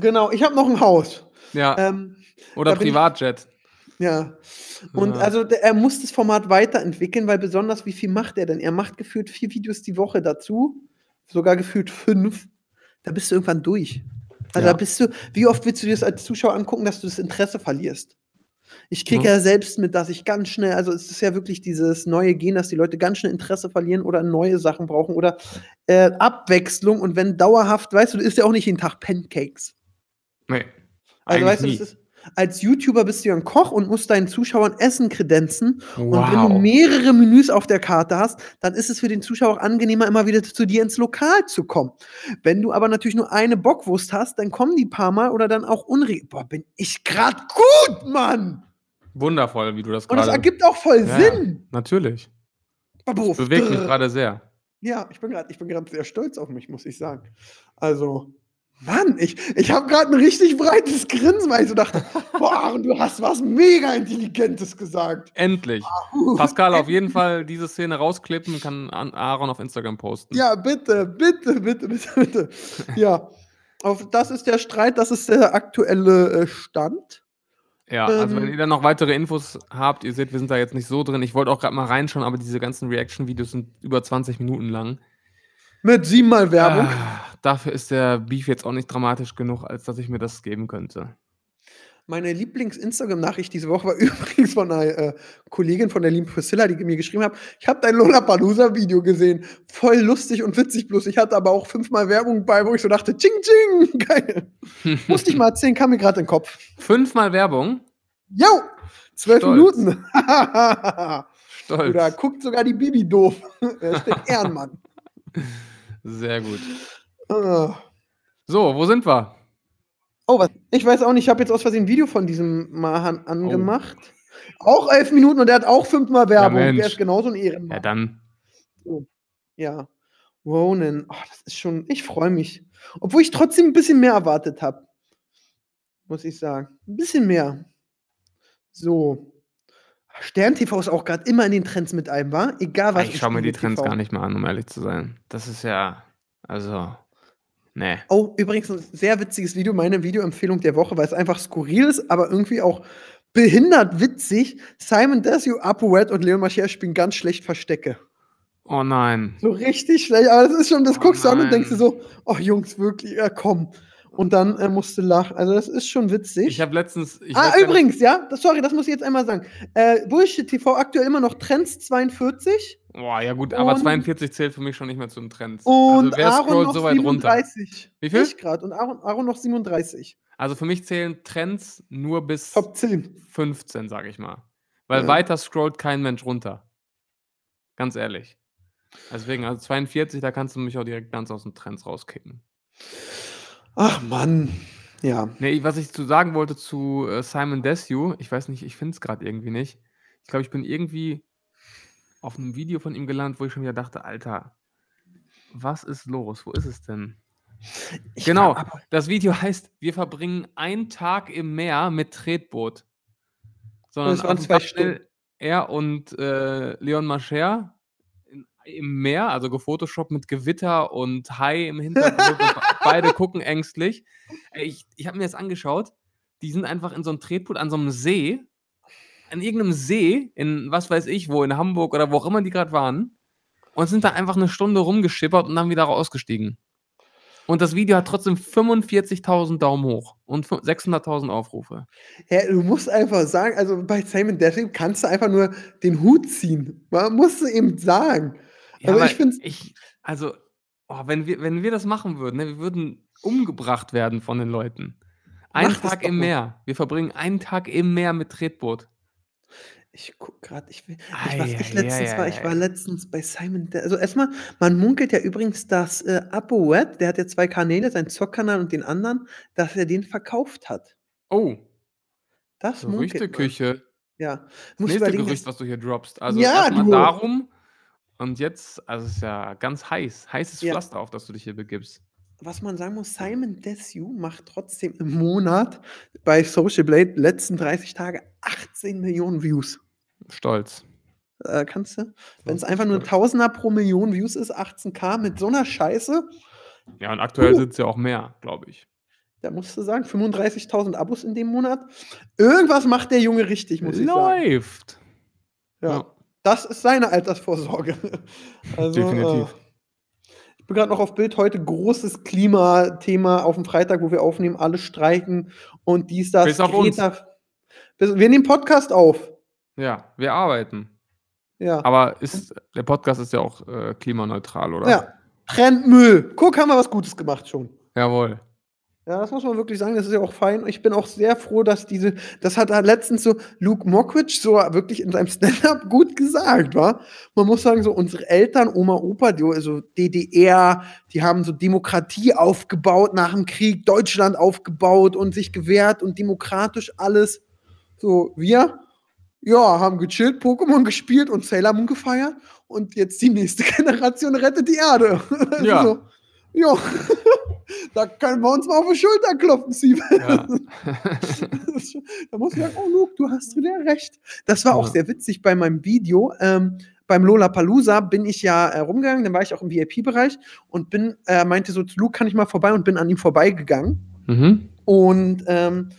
Genau, ich habe noch ein Haus. Ja. Ähm, Oder ich- Privatjet. Ja. Und Ja. also er muss das Format weiterentwickeln, weil besonders wie viel macht er denn? Er macht gefühlt vier Videos die Woche dazu, sogar gefühlt fünf. Da bist du irgendwann durch. Also Ja. da bist du, wie oft willst du dir das als Zuschauer angucken, dass du das Interesse verlierst? Ich kriege Ja. ja selbst mit, dass ich ganz schnell, also es ist ja wirklich dieses neue Gen, dass die Leute ganz schnell Interesse verlieren oder neue Sachen brauchen oder äh, Abwechslung und wenn dauerhaft, weißt du, du isst ja auch nicht jeden Tag Pancakes. Nee. Also weißt du, nie. das ist, als YouTuber bist du ja ein Koch und musst deinen Zuschauern Essen kredenzen. Und wenn du Wow. mehrere Menüs auf der Karte hast, dann ist es für den Zuschauer auch angenehmer, immer wieder zu dir ins Lokal zu kommen. Wenn du aber natürlich nur eine Bockwurst hast, dann kommen die paar Mal oder dann auch unregelmäßig. Boah, bin ich grad gut, Mann! Wundervoll, wie du das Und das gerade. ergibt auch voll Ja, Sinn. Natürlich. Babuff. Bewegt mich gerade sehr. Ja, gerade ich bin gerade sehr stolz auf mich, muss ich sagen. Also, Mann, ich, ich habe gerade ein richtig breites Grinsen, weil ich so dachte, (laughs) boah, Aaron, du hast was mega Intelligentes gesagt. Endlich. Pascal, auf jeden Fall diese Szene rausklippen, kann an Aaron auf Instagram posten. Ja, bitte, bitte, bitte, bitte, bitte. Ja, auf, das ist der Streit, das ist der aktuelle äh, Stand. Ja, also Ähm, wenn ihr dann noch weitere Infos habt, ihr seht, wir sind da jetzt nicht so drin. Ich wollte auch gerade mal reinschauen, aber diese ganzen Reaction-Videos sind über 20 Minuten lang. Mit siebenmal Werbung. Ah, dafür ist der Beef jetzt auch nicht dramatisch genug, als dass ich mir das geben könnte. Meine Lieblings-Instagram-Nachricht diese Woche war (laughs) übrigens von einer äh, Kollegin von der lieben Priscilla, die mir geschrieben hat, ich habe dein Lollapalooza-Video gesehen. Voll lustig und witzig, bloß ich hatte aber auch fünfmal Werbung bei, wo ich so dachte, ching, ching, (laughs) geil. (laughs) Musste ich mal erzählen, kam mir gerade in den Kopf. Fünfmal Werbung. Jo, zwölf Stolz. Minuten. Stolz. Oder guckt sogar die Bibi doof. er ist der Ehrenmann. Sehr gut. Ah. So, wo sind wir? Oh, was? Ich weiß auch nicht, ich habe jetzt aus Versehen ein Video von diesem Mahan Oh. angemacht. Auch elf Minuten und der hat auch fünfmal Werbung. der Mensch. ist genauso ein Ja, Ehrenmann. dann. Ja. Ronan. Oh, das ist schon. Ich freue mich. Obwohl ich trotzdem ein bisschen mehr erwartet habe. Muss ich sagen. Ein bisschen mehr. So. Stern TV ist auch gerade immer in den Trends mit einem, war? Egal was. Ich im schaue mir die Trends TV. gar nicht mehr an, um ehrlich zu sein. Das ist ja. Also. Nee. Oh, übrigens ein sehr witziges Video, meine Videoempfehlung der Woche, weil es einfach skurril ist, aber irgendwie auch behindert witzig. Simon Desue, Apoet und Leon Mascher spielen ganz schlecht Verstecke. Oh nein. So richtig schlecht, aber das ist schon, das Oh guckst du an und denkst dir so, oh Jungs, wirklich, ja komm. Und dann äh, musst du lachen. Also das ist schon witzig. Ich habe letztens. Ich ah, übrigens, ja, das, sorry, das muss ich jetzt einmal sagen. Äh, Bullshit TV aktuell immer noch Trends 42 Boah, ja gut, aber Und- 42 zählt für mich schon nicht mehr zu den Trends. und also wer Aaron scrollt noch so weit runter? 37. Wie viel? Ich grad und Aaron, Aaron noch 37. Also für mich zählen Trends nur bis Top 10. 15, sage ich mal. Weil Ja. weiter scrollt kein Mensch runter. Ganz ehrlich. Deswegen, also 42, da kannst du mich auch direkt ganz aus den Trends rauskicken. Ach Mann. Ja. Nee, was ich zu sagen wollte zu äh, Simon Desue, ich weiß nicht, ich finde es gerade irgendwie nicht. Ich glaube, ich bin irgendwie auf einem Video von ihm gelandet, wo ich schon wieder dachte, Alter, was ist los? Wo ist es denn? Ich Genau, aber- das Video heißt, wir verbringen einen Tag im Meer mit Tretboot. Sondern Das waren zwei Thumbnail Er und äh, Leon Mascher im Meer, also gefotoshoppt mit Gewitter und Hai im Hintergrund. (laughs) beide gucken ängstlich. Ich, ich habe mir das angeschaut. Die sind einfach in so einem Tretboot an so einem See. An irgendeinem See, in was weiß ich wo, in Hamburg oder wo auch immer die gerade waren. Und sind da einfach eine Stunde rumgeschippert und dann wieder rausgestiegen. Und das Video hat trotzdem 45.000 Daumen hoch und 600.000 Aufrufe. Ja, du musst einfach sagen, also bei Simon Desue kannst du einfach nur den Hut ziehen. Man muss du eben sagen. Ja, Aber aber ich ich, also, oh, wenn, wir, wenn wir das machen würden, ne, wir würden umgebracht werden von den Leuten. Ein Mach Tag im. Meer. Wir verbringen einen Tag im Meer mit Tretboot. Ich guck gerade, ich will. Ich, was ich letztens war, ich war letztens bei Simon. Also erstmal, man munkelt ja übrigens, dass äh, Apoet, der hat ja zwei Kanäle, seinen Zockkanal und den anderen, dass er den verkauft hat. Oh, Das munkelt. Gerüchteküche. Ja. Das Muss nächste überlegen, Gerücht, was du hier droppst. Also Ja, erstmal darum. Und jetzt, also es ist ja ganz heiß. Heißes Ja. Pflaster, auf das du dich hier begibst. was man sagen muss, Simon Desue macht trotzdem im Monat bei Social Blade letzten 30 Tage 18 Millionen Views. Stolz. Äh, kannst du? Wenn es einfach nur ein. Tausender pro Million Views ist, 18k mit so einer Scheiße, Ja, und aktuell Uh. sind es ja auch mehr, glaube ich. da musst du sagen, 35.000 Abos in dem Monat. Irgendwas macht der Junge richtig, muss ich sagen. Läuft. Ja. Ja. Das ist seine Altersvorsorge. (laughs) Also, Definitiv. Äh, ich bin gerade noch auf Bild heute, großes Klimathema auf dem Freitag, wo wir aufnehmen, alle streiken und dies, das. Bis auf uns. Wir nehmen Podcast auf. Ja, wir arbeiten. Ja. Aber ist, der Podcast ist ja auch äh, klimaneutral, oder? ja. Trennt Müll. Guck, haben wir was Gutes gemacht schon. Jawohl. Ja, das muss man wirklich sagen, das ist ja auch fein. Ich bin auch sehr froh, dass diese, das hat letztens so Luke Mockridge so wirklich in seinem Stand-up (laughs) gut gesagt, war. Man muss sagen, so unsere Eltern, Oma, Opa, die, also DDR, die haben so Demokratie aufgebaut nach dem Krieg, Deutschland aufgebaut und sich gewehrt und demokratisch alles. So, wir, ja, haben gechillt, Pokémon gespielt und Sailor Moon gefeiert und jetzt die nächste (laughs) Generation rettet die Erde. (laughs) Also Ja. so, ja. (laughs) da können wir uns mal auf die Schulter klopfen, Steve. Ja. (laughs) da muss ich sagen, oh Luke, du hast wieder recht. Das war auch sehr witzig bei meinem Video. Ähm, beim Lollapalooza bin ich ja äh, rumgegangen, dann war ich auch im VIP-Bereich und bin, äh, meinte so, zu Luke kann ich mal vorbei und bin an ihm vorbeigegangen. mhm. Und ähm,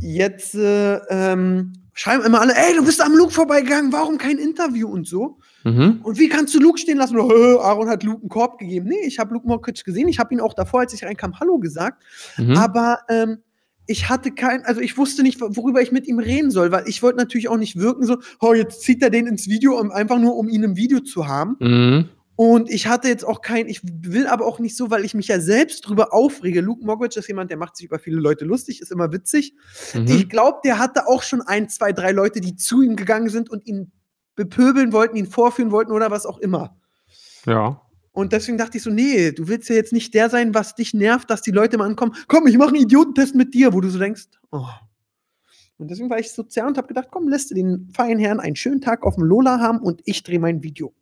jetzt äh, ähm, schreiben immer alle, ey, du bist am Luke vorbeigegangen, warum kein Interview und so? Mhm. Und wie kannst du Luke stehen lassen? Und, "Hä, Aaron hat Luke einen Korb gegeben. Nee, ich habe Luke Mockridge gesehen. Ich habe ihn auch davor, als ich reinkam, Hallo gesagt. Mhm. Aber ähm, ich hatte kein, also ich wusste nicht, worüber ich mit ihm reden soll, weil ich wollte natürlich auch nicht wirken so, oh, jetzt zieht er den ins Video, um, einfach nur, um ihn im Video zu haben. Mhm. Und ich hatte jetzt auch kein, ich will aber auch nicht so, weil ich mich ja selbst drüber aufrege. Luke Mockridge ist jemand, der macht sich über viele Leute lustig, ist immer witzig. Mhm. Ich glaube, der hatte auch schon ein, zwei, drei Leute, die zu ihm gegangen sind und ihn bepöbeln, wollten ihn vorführen, wollten oder was auch immer. Ja. Und deswegen dachte ich so, nee, du willst ja jetzt nicht der sein, was dich nervt, dass die Leute mal ankommen, komm, ich mache einen Idiotentest mit dir, wo du so denkst, oh. Und deswegen war ich sozial und habe gedacht, komm, lässt du den feinen Herrn einen schönen Tag auf dem Lola haben und ich drehe mein Video.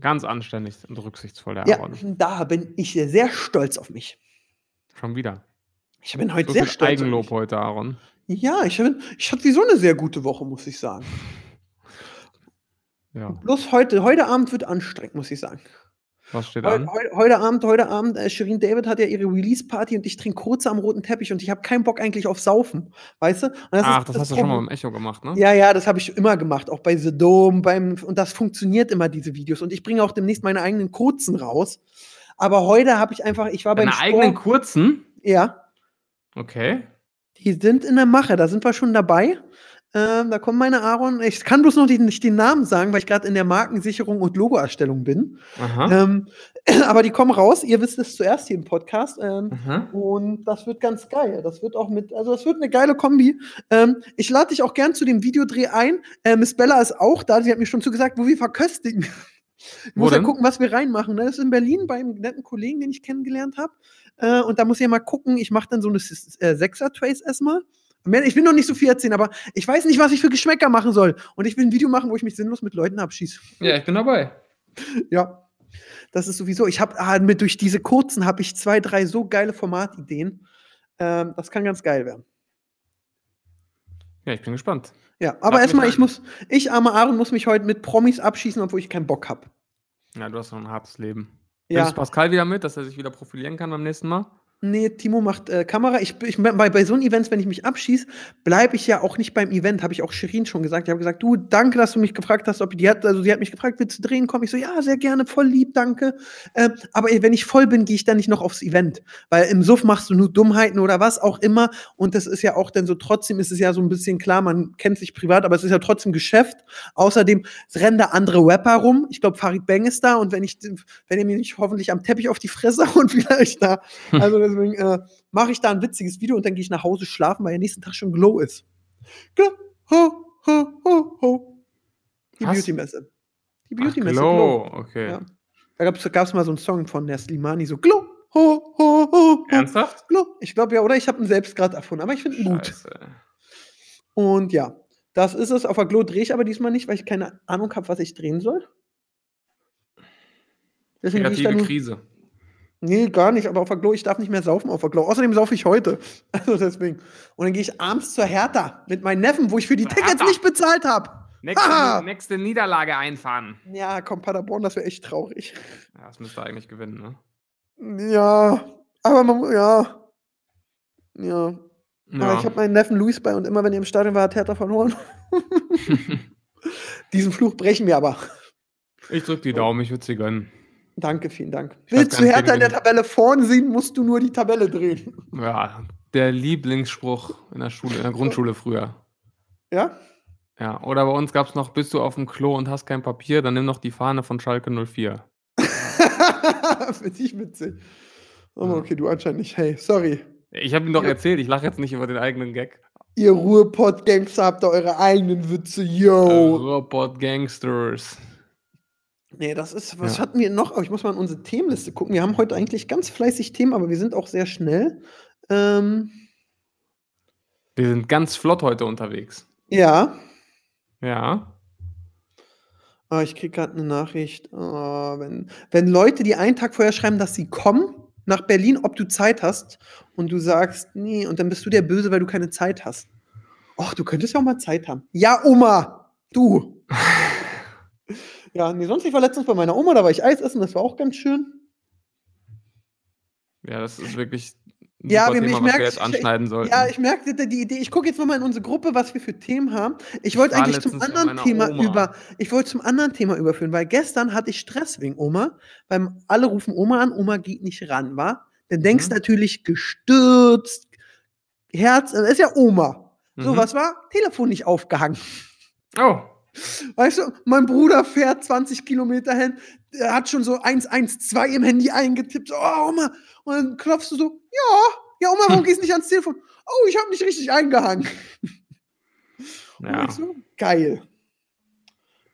Ganz anständig und rücksichtsvoll, der Ja, Aaron. da bin ich sehr stolz auf mich. Schon wieder. Ich bin heute So sehr viel stolz. Eigenlob heute, Aaron. Ja, ich, bin, ich hatte sowieso eine sehr gute Woche, muss ich sagen. Ja. Bloß heute, heute Abend wird anstrengend, muss ich sagen. Was steht an? heu, heute Abend, heute Abend, äh, Shirin David hat ja ihre Release-Party und ich trinke kurz am roten Teppich und ich habe keinen Bock eigentlich auf Saufen, weißt du? Das Ach, ist das hast du schon mal beim Echo gemacht, ne? Ja, ja, das habe ich immer gemacht, auch bei The Dome, beim, und das funktioniert immer, diese Videos. Und ich bringe auch demnächst meine eigenen kurzen raus. Aber heute habe ich einfach, ich war beim Deine Sport. eigenen kurzen? Ja, Okay. die sind in der Mache, da sind wir schon dabei. Ähm, da kommen meine Aaron. Ich kann bloß noch die, nicht den Namen sagen, weil ich gerade in der Markensicherung und Logoerstellung bin. Ähm, (clears throat) aber die kommen raus. Ihr wisst es zuerst hier im Podcast. Ähm, und das wird ganz geil. Das wird auch mit, also das wird eine geile Kombi. Ähm, ich lade dich auch gern zu dem Videodreh ein. Äh, Miss Bella ist auch da. Sie hat mir schon zugesagt, wo wir verköstigen. Ich muss ja gucken, was wir reinmachen. ne? Das ist in Berlin bei einem netten Kollegen, den ich kennengelernt habe. Äh, und da muss ich ja mal gucken. Ich mache dann so eine äh, Sechser-Trace erstmal. Ich will noch nicht so viel erzählen, aber ich weiß nicht, was ich für Geschmäcker machen soll. Und ich will ein Video machen, wo ich mich sinnlos mit Leuten abschieße. Ja, ich bin dabei. Ja, das ist sowieso. Ich habe ah, mit durch diese kurzen habe ich zwei, drei so geile Formatideen. Ähm, das kann ganz geil werden. Ja, ich bin gespannt. Ja, aber erstmal, ich muss, ich, armer Aaron, muss mich heute mit Promis abschießen, obwohl ich keinen Bock habe. Ja, du hast noch ein hartes Leben. Ja, Nimmst Pascal wieder mit, dass er sich wieder profilieren kann beim nächsten Mal? Nee, Timo macht äh, Kamera. Ich, ich, bei, bei so einem Events, wenn ich mich abschieße, bleibe ich ja auch nicht beim Event, habe ich auch Shirin schon gesagt. Ich habe gesagt, du, danke, dass du mich gefragt hast, ob die hat, also sie hat mich gefragt, willst du drehen? Komm, ich so, ja, sehr gerne, voll lieb, danke. Ähm, aber wenn ich voll bin, gehe ich dann nicht noch aufs Event. Weil im Suff machst du nur Dummheiten oder was auch immer. Und das ist ja auch dann so, trotzdem ist es ja so ein bisschen klar, man kennt sich privat, aber es ist ja trotzdem Geschäft. Außerdem rennen da andere Rapper rum. Ich glaube, Farid Bang ist da und wenn ich, wenn er mir nicht hoffentlich am Teppich auf die Fresse (laughs) und vielleicht da. Also deswegen äh, mache ich da ein witziges Video und dann gehe ich nach Hause schlafen, weil der nächsten Tag schon Glow ist. Glow, ho, ho, ho, ho. Die? Beauty-Messe. Die Beauty-Messe. Glow, okay. Ja. Da gab es mal so einen Song von der Slimani, so Glow, ho, ho, ho, ho. Ernsthaft? Glow. Ich glaube ja, oder ich habe ihn selbst gerade erfunden, aber ich finde ihn gut. Und ja, das ist es. Auf der Glow drehe ich aber diesmal nicht, weil ich keine Ahnung habe, was ich drehen soll. Deswegen Kreative Krise. Nee, gar nicht, aber auf der Glow, ich darf nicht mehr saufen auf der Glow. Außerdem saufe ich heute. (laughs) Also deswegen. Und dann gehe ich abends zur Hertha mit meinen Neffen, wo ich für die Zur Tickets Hertha? nicht bezahlt habe. Nächste, nächste Niederlage einfahren. Ja, komm, Paderborn, das wäre echt traurig. Ja, das müsste eigentlich gewinnen, ne? Ja, aber man, mu- ja. Ja. Aber Ja. ich habe meinen Neffen Luis bei und immer, wenn er im Stadion war, hat Hertha verloren. (laughs) Diesen Fluch brechen wir aber. ich drück die Daumen, ich würde sie gönnen. Danke, vielen Dank. Willst du Hertha wer in der. Tabelle vorn sehen, musst du nur die Tabelle drehen. Ja, der Lieblingsspruch in der Schule, in der Grundschule früher. Ja? Ja, oder bei uns gab es noch, bist du auf dem Klo und hast kein Papier, dann nimm noch die Fahne von Schalke 04. (laughs) Finde ich witzig. Oh, okay, du anscheinend nicht. Hey, sorry. Ich habe ihm doch Ja. erzählt, ich lache jetzt nicht über den eigenen Gag. Ihr Ruhrpott-Gangster habt da eure eigenen Witze, yo. Robot Gangsters. Nee, das ist, was Ja. hatten wir noch? Aber ich muss mal in unsere Themenliste gucken. Wir haben heute eigentlich ganz fleißig Themen, aber wir sind auch sehr schnell. Ähm, Wir sind ganz flott heute unterwegs. ja, Ja. Ah, ich krieg gerade eine Nachricht. Ah, wenn, wenn Leute, die einen Tag vorher schreiben, dass sie kommen nach Berlin, ob du Zeit hast und du sagst, nee, und dann bist du der Böse, weil du keine Zeit hast. Och, du könntest ja auch mal Zeit haben. Ja, Oma, du. (laughs) ja, nee, sonst, ich war letztens bei meiner Oma, da war ich Eis essen, das war auch ganz schön. Ja, das ist wirklich Ja, wir- Thema, ich was merk- wir jetzt anschneiden sollten. Ja, ich merkte die Idee. Ich gucke jetzt nochmal in unsere Gruppe, was wir für Themen haben. Ich wollte eigentlich zum anderen Thema Oma. über. Ich wollte zum anderen Thema überführen, weil gestern hatte ich Stress wegen Oma. Weil alle rufen Oma an, Oma geht nicht ran, war. Dann denkst Mhm. du natürlich gestürzt, Herz, das ist ja Oma. So, Mhm. was war? Telefon nicht aufgehangen. Oh, Weißt du, mein Bruder fährt 20 Kilometer hin, der hat schon so 112 im Handy eingetippt, oh Oma, und dann klopfst du so, ja, ja Oma, warum (laughs) gehst du nicht ans Telefon? Oh, ich habe nicht richtig eingehangen. Ja. so, geil.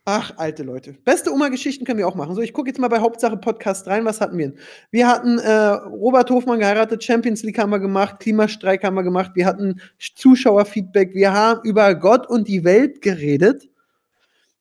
Ach, alte Leute. Beste Oma-Geschichten können wir auch machen. So, ich gucke jetzt mal bei Hauptsache Podcast rein. Was hatten wir denn? Wir hatten äh, Robert Hofmann geheiratet, Champions League haben wir gemacht, Klimastreik haben wir gemacht, wir hatten Zuschauerfeedback, wir haben über Gott und die Welt geredet.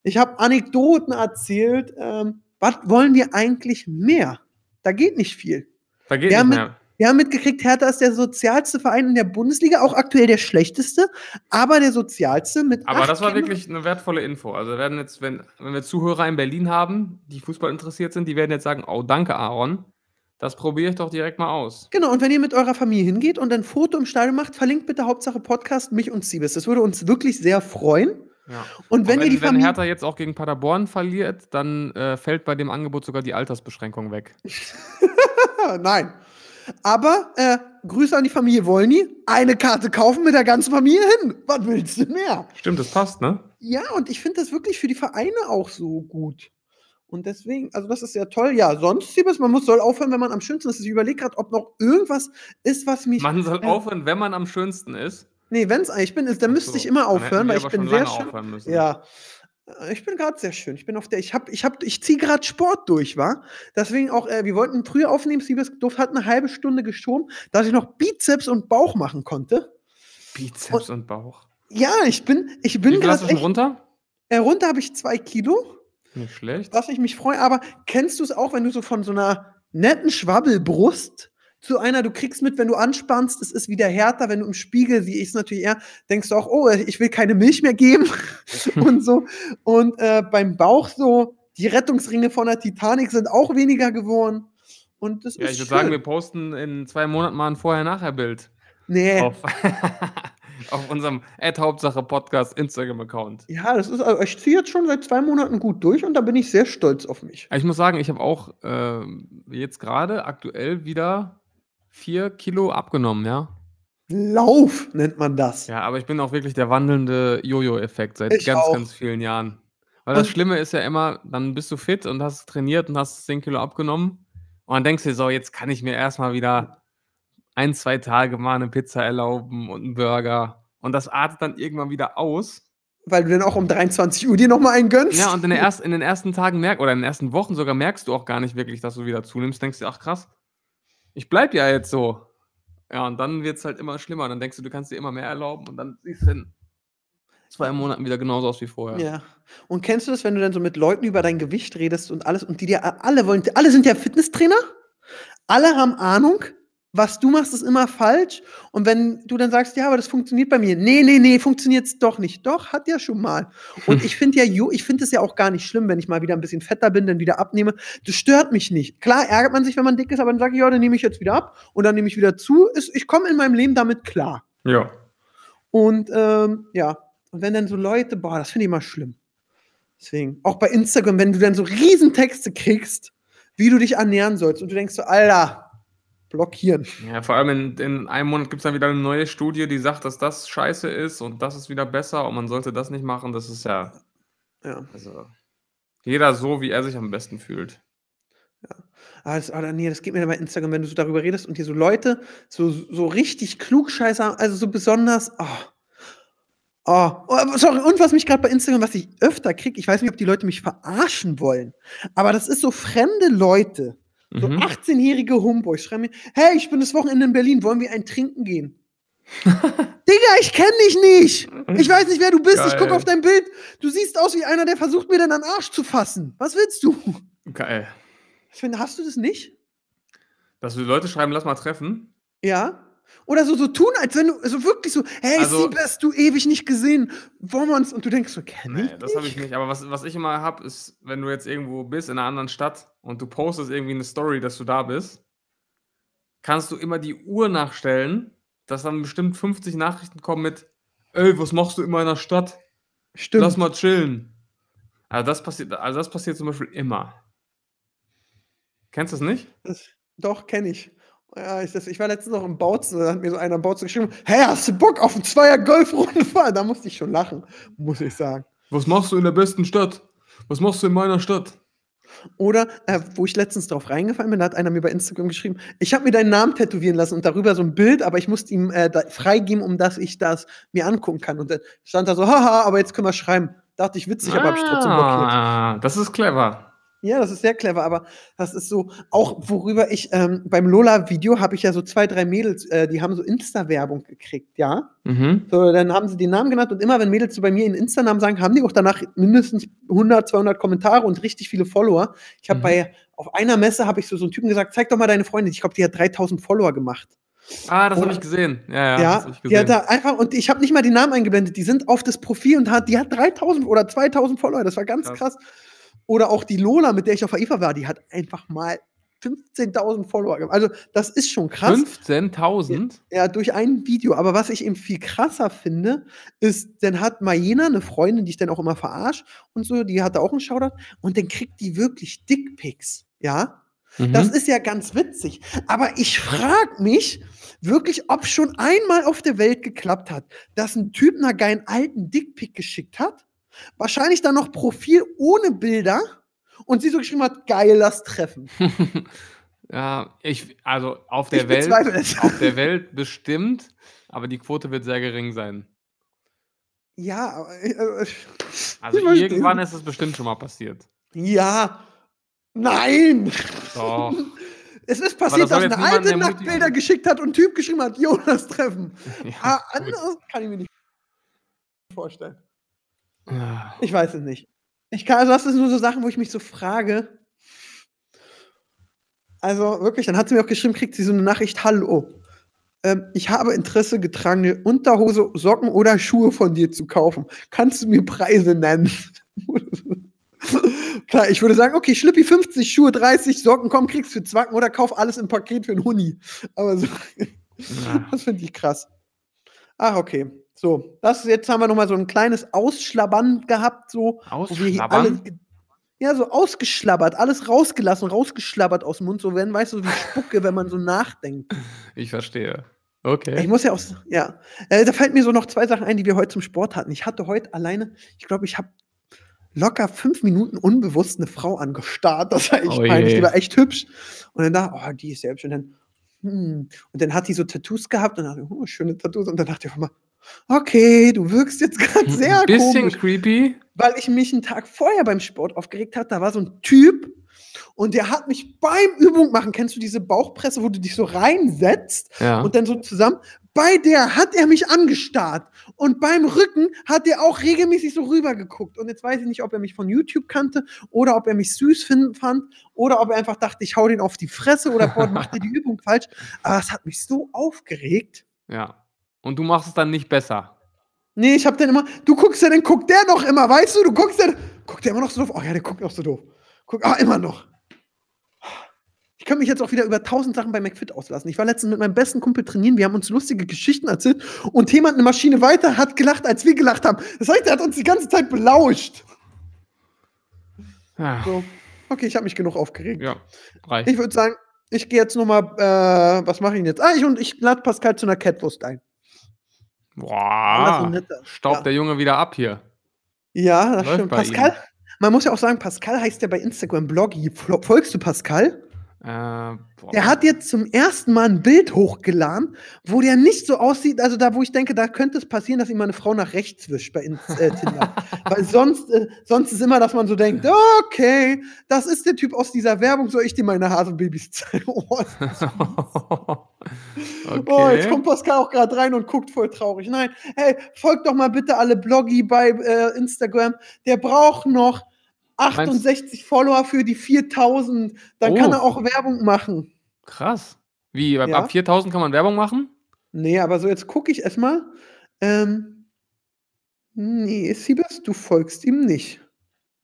Ich habe Anekdoten erzählt. Ähm, was wollen wir eigentlich mehr? Da geht nicht viel. Da geht Wir haben nicht mit- mehr. Wir haben mitgekriegt, Hertha ist der sozialste Verein in der Bundesliga, auch aktuell der schlechteste, aber der sozialste mit. Aber das war Kindern. wirklich eine wertvolle Info. Also werden jetzt, wenn, wenn wir Zuhörer in Berlin haben, die Fußball interessiert sind, die werden jetzt sagen, oh, danke, Aaron. Das probiere ich doch direkt mal aus. Genau, und wenn ihr mit eurer Familie hingeht und ein Foto im Stadion macht, verlinkt bitte Hauptsache Podcast mich und Siebes. Das würde uns wirklich sehr freuen. Ja. Und wenn, Auch ihr die wenn. Hertha jetzt auch gegen Paderborn verliert, dann äh, fällt bei dem Angebot sogar die Altersbeschränkung weg. (laughs) Nein. Aber äh, Grüße an die Familie Wolny. Eine Karte kaufen mit der ganzen Familie hin. Was willst du mehr? Stimmt, das passt, ne? Ja, und ich finde das wirklich für die Vereine auch so gut. Und deswegen, also das ist ja toll. Ja, sonst, Siebes, man muss, soll aufhören, wenn man am schönsten ist. Ich überlege gerade, ob noch irgendwas ist, was mich. Man soll äh, aufhören, wenn man am schönsten ist. Nee, wenn es eigentlich bin, ist, dann Ach müsste so, ich immer aufhören, weil ich bin sehr schön. Ja. Äh, Ich bin gerade sehr schön. Ich bin auf der, ich hab, ich hab, ich ziehe gerade Sport durch, war. Deswegen auch, äh, wir wollten früher aufnehmen, Siebes Duft hat eine halbe Stunde geschoben, dass ich noch Bizeps und Bauch machen konnte. Bizeps und Bauch. Ja, ich bin, ich bin Wie gerade echt, runter? äh, runter habe ich zwei Kilo. Nicht schlecht. was ich mich freue. Aber kennst du es auch, wenn du so von so einer netten Schwabbelbrust zu einer, du kriegst mit, wenn du anspannst, es ist wieder härter, wenn du im Spiegel, wie ich es natürlich eher, denkst du auch, oh, ich will keine Milch mehr geben (laughs) und so. Und äh, beim Bauch so, die Rettungsringe von der Titanic sind auch weniger geworden. Und das Ja, ist ich würde schön. sagen, wir posten in zwei Monaten mal ein Vorher-Nachher-Bild nee. auf, (laughs) auf unserem Ad-Hauptsache Podcast Instagram-Account. Ja, das ist, also ich ziehe jetzt schon seit zwei Monaten gut durch und da bin ich sehr stolz auf mich. Ich muss sagen, ich habe auch ähm, jetzt gerade aktuell wieder vier Kilo abgenommen, ja. Lauf nennt man das. Ja, aber ich bin auch wirklich der wandelnde Jojo-Effekt seit Ich ganz, auch. ganz vielen Jahren. Weil das Und- Schlimme ist ja immer, dann bist du fit und hast trainiert und hast 10 Kilo abgenommen. Und dann denkst du dir so, jetzt kann ich mir erstmal wieder ein, zwei Tage mal eine Pizza erlauben und einen Burger. Und das artet dann irgendwann wieder aus. Weil du dann auch um 23 Uhr dir nochmal einen gönnst. Ja, und in, erst, in den ersten Tagen merk oder in den ersten Wochen sogar merkst du auch gar nicht wirklich, dass du wieder zunimmst. Denkst du, ach krass, ich bleib ja jetzt so. Ja, und dann wird es halt immer schlimmer. Dann denkst du, du kannst dir immer mehr erlauben und dann siehst du in zwei Monaten wieder genauso aus wie vorher. Ja. Und kennst du das, wenn du dann so mit Leuten über dein Gewicht redest und alles und die dir alle wollen, alle sind ja Fitnesstrainer, alle haben Ahnung, was du machst, ist immer falsch. Und wenn du dann sagst, ja, aber das funktioniert bei mir, nee, nee, nee, funktioniert's doch nicht. Doch, hat ja schon mal. Und (laughs) ich finde ja, ich finde es ja auch gar nicht schlimm, wenn ich mal wieder ein bisschen fetter bin, dann wieder abnehme. Das stört mich nicht. Klar ärgert man sich, wenn man dick ist, aber dann sage ich, ja, dann nehme ich jetzt wieder ab und dann nehme ich wieder zu. Ich komme in meinem Leben damit klar. Ja. Und ähm, ja, und wenn dann so Leute, boah, das finde ich immer schlimm. Deswegen, auch bei Instagram, wenn du dann so Riesentexte kriegst, wie du dich ernähren sollst und du denkst so, Alter, blockieren. Ja, vor allem in, in einem Monat gibt es dann wieder eine neue Studie, die sagt, dass das scheiße ist und das ist wieder besser und man sollte das nicht machen. Das ist ja, Ja. also jeder so, wie er sich am besten fühlt. Aber das, aber nee, das geht mir dann bei Instagram, wenn du so darüber redest und hier so Leute so, so richtig klugscheißer, also so besonders, oh. Oh, oh, sorry, und was mich gerade bei Instagram, was ich öfter kriege, ich weiß nicht, ob die Leute mich verarschen wollen, aber das ist so fremde Leute, so Mhm. 18-jährige Homeboys schreiben mir, hey, ich bin das Wochenende in Berlin, wollen wir ein Trinken gehen? (laughs) Digga, ich kenne dich nicht. Ich weiß nicht, wer du bist. Ich gucke Geil. auf dein Bild. Du siehst aus wie einer, der versucht, mir dann an Arsch zu fassen. Was willst du? Geil. Ich finde, hast du das nicht? Dass du die Leute schreiben, lass mal treffen. Ja? Oder so, so tun, als wenn du, so wirklich so, hey, Also- Siebes, du ewig nicht gesehen. Wollen wir uns, und du denkst so, kenn ich Nee, das habe ich nicht. Aber was, was ich immer habe, ist, wenn du jetzt irgendwo bist in einer anderen Stadt und du postest irgendwie eine Story, dass du da bist, kannst du immer die Uhr nachstellen, dass dann bestimmt 50 Nachrichten kommen mit, ey, was machst du in meiner Stadt? Stimmt. Lass mal chillen. Also das passiert, also das passiert zum Beispiel immer. Kennst du das nicht? Das, doch, kenne ich. Ja, ich, das, ich war letztens noch im Bautzen, da hat mir so einer im Bautzen geschrieben, hey, hast du Bock auf einen Zweier Golfrunden fahren? Da musste ich schon lachen, muss ich sagen. Was machst du in der besten Stadt? Was machst du in meiner Stadt? Oder, äh, wo ich letztens drauf reingefallen bin, da hat einer mir bei Instagram geschrieben, ich habe mir deinen Namen tätowieren lassen und darüber so ein Bild, aber ich musste ihm äh, freigeben, um dass ich das mir angucken kann. Und dann stand da so, haha, aber jetzt können wir schreiben, Dachte ich witzig, aber habe ich trotzdem blockiert. Ah, das ist clever. Ja, das ist sehr clever, aber das ist so, auch worüber ich, ähm, beim Lola-Video habe ich ja so zwei, drei Mädels, äh, die haben so Insta-Werbung gekriegt, ja. Mhm. So, dann haben sie den Namen genannt und immer, wenn Mädels so bei mir ihren Insta-Namen sagen, haben die auch danach mindestens 100, 200 Kommentare und richtig viele Follower. Ich habe Mhm. bei, auf einer Messe habe ich so, so einen Typen gesagt, zeig doch mal deine Freundin. Ich glaube, die hat 3000 Follower gemacht. Ah, das habe ich gesehen. Ja, ja, Ja, das hab ich die hat gesehen. da einfach, und ich habe nicht mal den Namen eingeblendet, die sind auf das Profil und hat, die hat 3000 oder 2000 Follower, das war ganz Krass. krass. Oder auch die Lola, mit der ich auf AIFA war, die hat einfach mal 15.000 Follower gemacht. Also, das ist schon krass. 15.000? Ja, durch ein Video. Aber was ich eben viel krasser finde, ist, dann hat Mayena eine Freundin, die ich dann auch immer verarsche und so, die hatte auch einen Shoutout und dann kriegt die wirklich Dickpics. Ja, Mhm. das ist ja ganz witzig. Aber ich frage mich wirklich, ob schon einmal auf der Welt geklappt hat, dass ein Typ einer geilen alten Dickpic geschickt hat. Wahrscheinlich dann noch Profil ohne Bilder und sie so geschrieben hat, geil, lass treffen. (laughs) ja, ich, also auf der Ich Welt, auf der Welt bestimmt, aber die Quote wird sehr gering sein. Ja, aber, äh, Also irgendwann ist es bestimmt schon mal passiert. ja, nein. Doch. (laughs) Es ist passiert, das dass eine alte. Nacktbilder geschickt hat und ein Typ geschrieben hat, Jonas treffen. (laughs) Ja, Ah, gut. anderes kann ich mir nicht vorstellen. Ich weiß es nicht. Ich kann, also das sind nur so Sachen, wo ich mich so frage. Also wirklich, dann hat sie mir auch geschrieben, kriegt sie so eine Nachricht, hallo. Ähm, ich habe Interesse, getragene Unterhose, Socken oder Schuhe von dir zu kaufen. Kannst du mir Preise nennen? (laughs) Klar, ich würde sagen, okay, Schlippi 50, Schuhe 30, Socken, komm, kriegst für Zwacken oder kauf alles im Paket für einen Huni. Aber so, Ja. (laughs) das finde ich krass. Ach, okay. So, das jetzt haben wir noch mal so ein kleines Ausschlabbern gehabt, so Ausschlabbern? ja, so ausgeschlabbert, alles rausgelassen, rausgeschlabbert aus dem Mund, so wenn, weißt du, wie Spucke, wenn man so nachdenkt. Ich verstehe. Ich Okay. muss ja auch, ja, äh, da fällt mir so noch zwei Sachen ein, die wir heute zum Sport hatten. Ich hatte heute alleine, ich glaube, ich habe locker fünf Minuten unbewusst eine Frau angestarrt. Das war echt Oh peinlich, die war echt hübsch. Und dann dachte ich, oh, die ist ja hübsch. Und dann, hm. und dann hat die so Tattoos gehabt und dann dachte ich, oh, schöne Tattoos. Und dann dachte ich auf einmal, okay, du wirkst jetzt gerade sehr Ein bisschen komisch creepy. weil ich mich einen Tag vorher beim Sport aufgeregt hatte. Da war so ein Typ und der hat mich beim Übung machen, kennst du diese Bauchpresse, wo du dich so reinsetzt Ja. und dann so zusammen? Bei der hat er mich angestarrt und beim Rücken hat er auch regelmäßig so rüber geguckt. Und jetzt weiß ich nicht, ob er mich von YouTube kannte oder ob er mich süß finden fand oder ob er einfach dachte, ich hau den auf die Fresse oder (laughs) boah, macht er die Übung falsch. Aber es hat mich so aufgeregt. ja. Und du machst es dann nicht besser. Nee, ich hab dann immer, du guckst ja, dann guckt der noch immer, weißt du, du guckst ja, guckt der immer noch so doof. Oh ja, der guckt noch so doof. Guck, ah, immer noch. Ich kann mich jetzt auch wieder über tausend Sachen bei McFit auslassen. Ich war letztens mit meinem besten Kumpel trainieren, wir haben uns lustige Geschichten erzählt und jemand eine Maschine weiter hat gelacht, als wir gelacht haben. Das heißt, er hat uns die ganze Zeit belauscht. Ja. So, okay, ich habe mich genug aufgeregt. ja. Reicht. Ich würde sagen, ich gehe jetzt nochmal, äh, was mache ich denn jetzt? Ah, ich, und ich lade Pascal zu einer Catwurst ein. Boah. Staubt Ja. der Junge wieder ab hier. Ja, das Läuft stimmt. Pascal, man muss ja auch sagen, Pascal heißt ja bei Instagram Bloggy. Folgst du Pascal? Äh. Der hat jetzt zum ersten Mal ein Bild hochgeladen, wo der nicht so aussieht, also da, wo ich denke, da könnte es passieren, dass ihm mal eine Frau nach rechts wischt bei äh, Tinder. (laughs) Weil sonst, äh, sonst ist immer, dass man so denkt, okay, das ist der Typ aus dieser Werbung, soll ich dir meine Hasenbabys zeigen? (laughs) Oh, das (laughs) okay. Oh, jetzt kommt Pascal auch gerade rein und guckt voll traurig. Nein, hey, folgt doch mal bitte alle Bloggy bei äh, Instagram. Der braucht noch 68 Follower für die 4000. Dann Oh. kann er auch Werbung machen. Krass. Wie, ab- Ja. ab 4000 kann man Werbung machen? Nee, aber so jetzt gucke ich erstmal. Ähm, nee, Siebes, du folgst ihm nicht.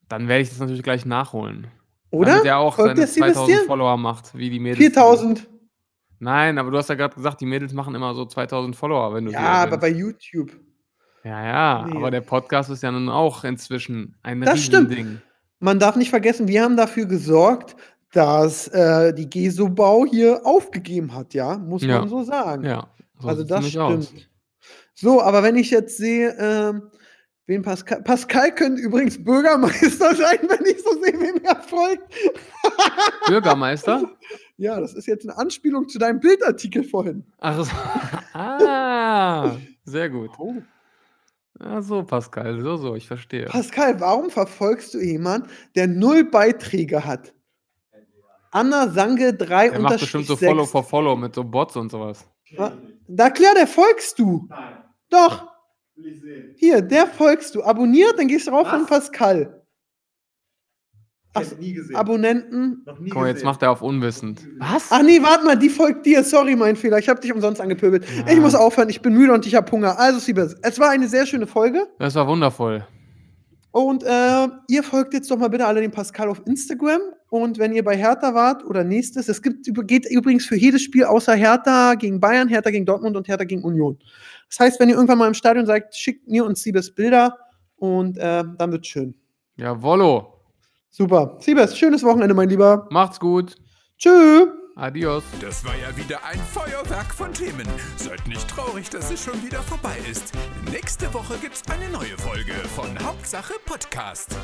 Dann werde ich das natürlich gleich nachholen. Oder? Damit er auch Folgt seine der Siebes 2000 dir? Follower macht, wie die Mädels. 4000. Nein, aber du hast ja gerade gesagt, die Mädels machen immer so 2000 Follower, wenn du Ja, aber bei YouTube. Ja, ja, Nee. aber der Podcast ist ja nun auch inzwischen ein Das stimmt. Man darf nicht vergessen, wir haben dafür gesorgt, dass äh, die Gesobau hier aufgegeben hat, ja, muss Ja. man so sagen. Ja, so also das nämlich aus. stimmt. So, aber wenn ich jetzt sehe, ähm, wen Pascal, Pascal könnte übrigens Bürgermeister (laughs) sein, wenn ich so sehe, wem er folgt. (laughs) Bürgermeister? Ja, das ist jetzt eine Anspielung zu deinem Bildartikel vorhin. Ach so. (laughs) Ah, sehr gut. Oh. Ja, so, Pascal, so, so, ich verstehe. Pascal, warum verfolgst du jemanden, der null Beiträge hat? Anna Sange 3 Er macht bestimmt so Follow for Follow mit so Bots und sowas. Da klar, der folgst du. Nein, Doch, will ich sehen. hier, der folgst du. Abonniert, dann gehst du rauf Was? von Pascal. Ich Ach, nie gesehen. Abonnenten. Noch nie Guck mal, jetzt gesehen. macht er auf unwissend. Was? Ach nee, warte mal, die folgt dir. Sorry, mein Fehler. Ich habe dich umsonst angepöbelt. Ja. Ich muss aufhören, ich bin müde und ich habe Hunger. Also, Siebes, es war eine sehr schöne Folge. Das war wundervoll. Und äh, ihr folgt jetzt doch mal bitte alle dem Pascal auf Instagram. Und wenn ihr bei Hertha wart oder nächstes, es gibt, geht übrigens für jedes Spiel außer Hertha gegen Bayern, Hertha gegen Dortmund und Hertha gegen Union. Das heißt, wenn ihr irgendwann mal im Stadion seid, schickt mir und Siebes Bilder und äh, dann wird's schön. Jawollo. Super. Siebes, schönes Wochenende, mein Lieber. Macht's gut. Tschö. Adios. Das war ja wieder ein Feuerwerk von Themen. Seid nicht traurig, dass es schon wieder vorbei ist. Nächste Woche gibt's eine neue Folge von Hauptsache Podcast.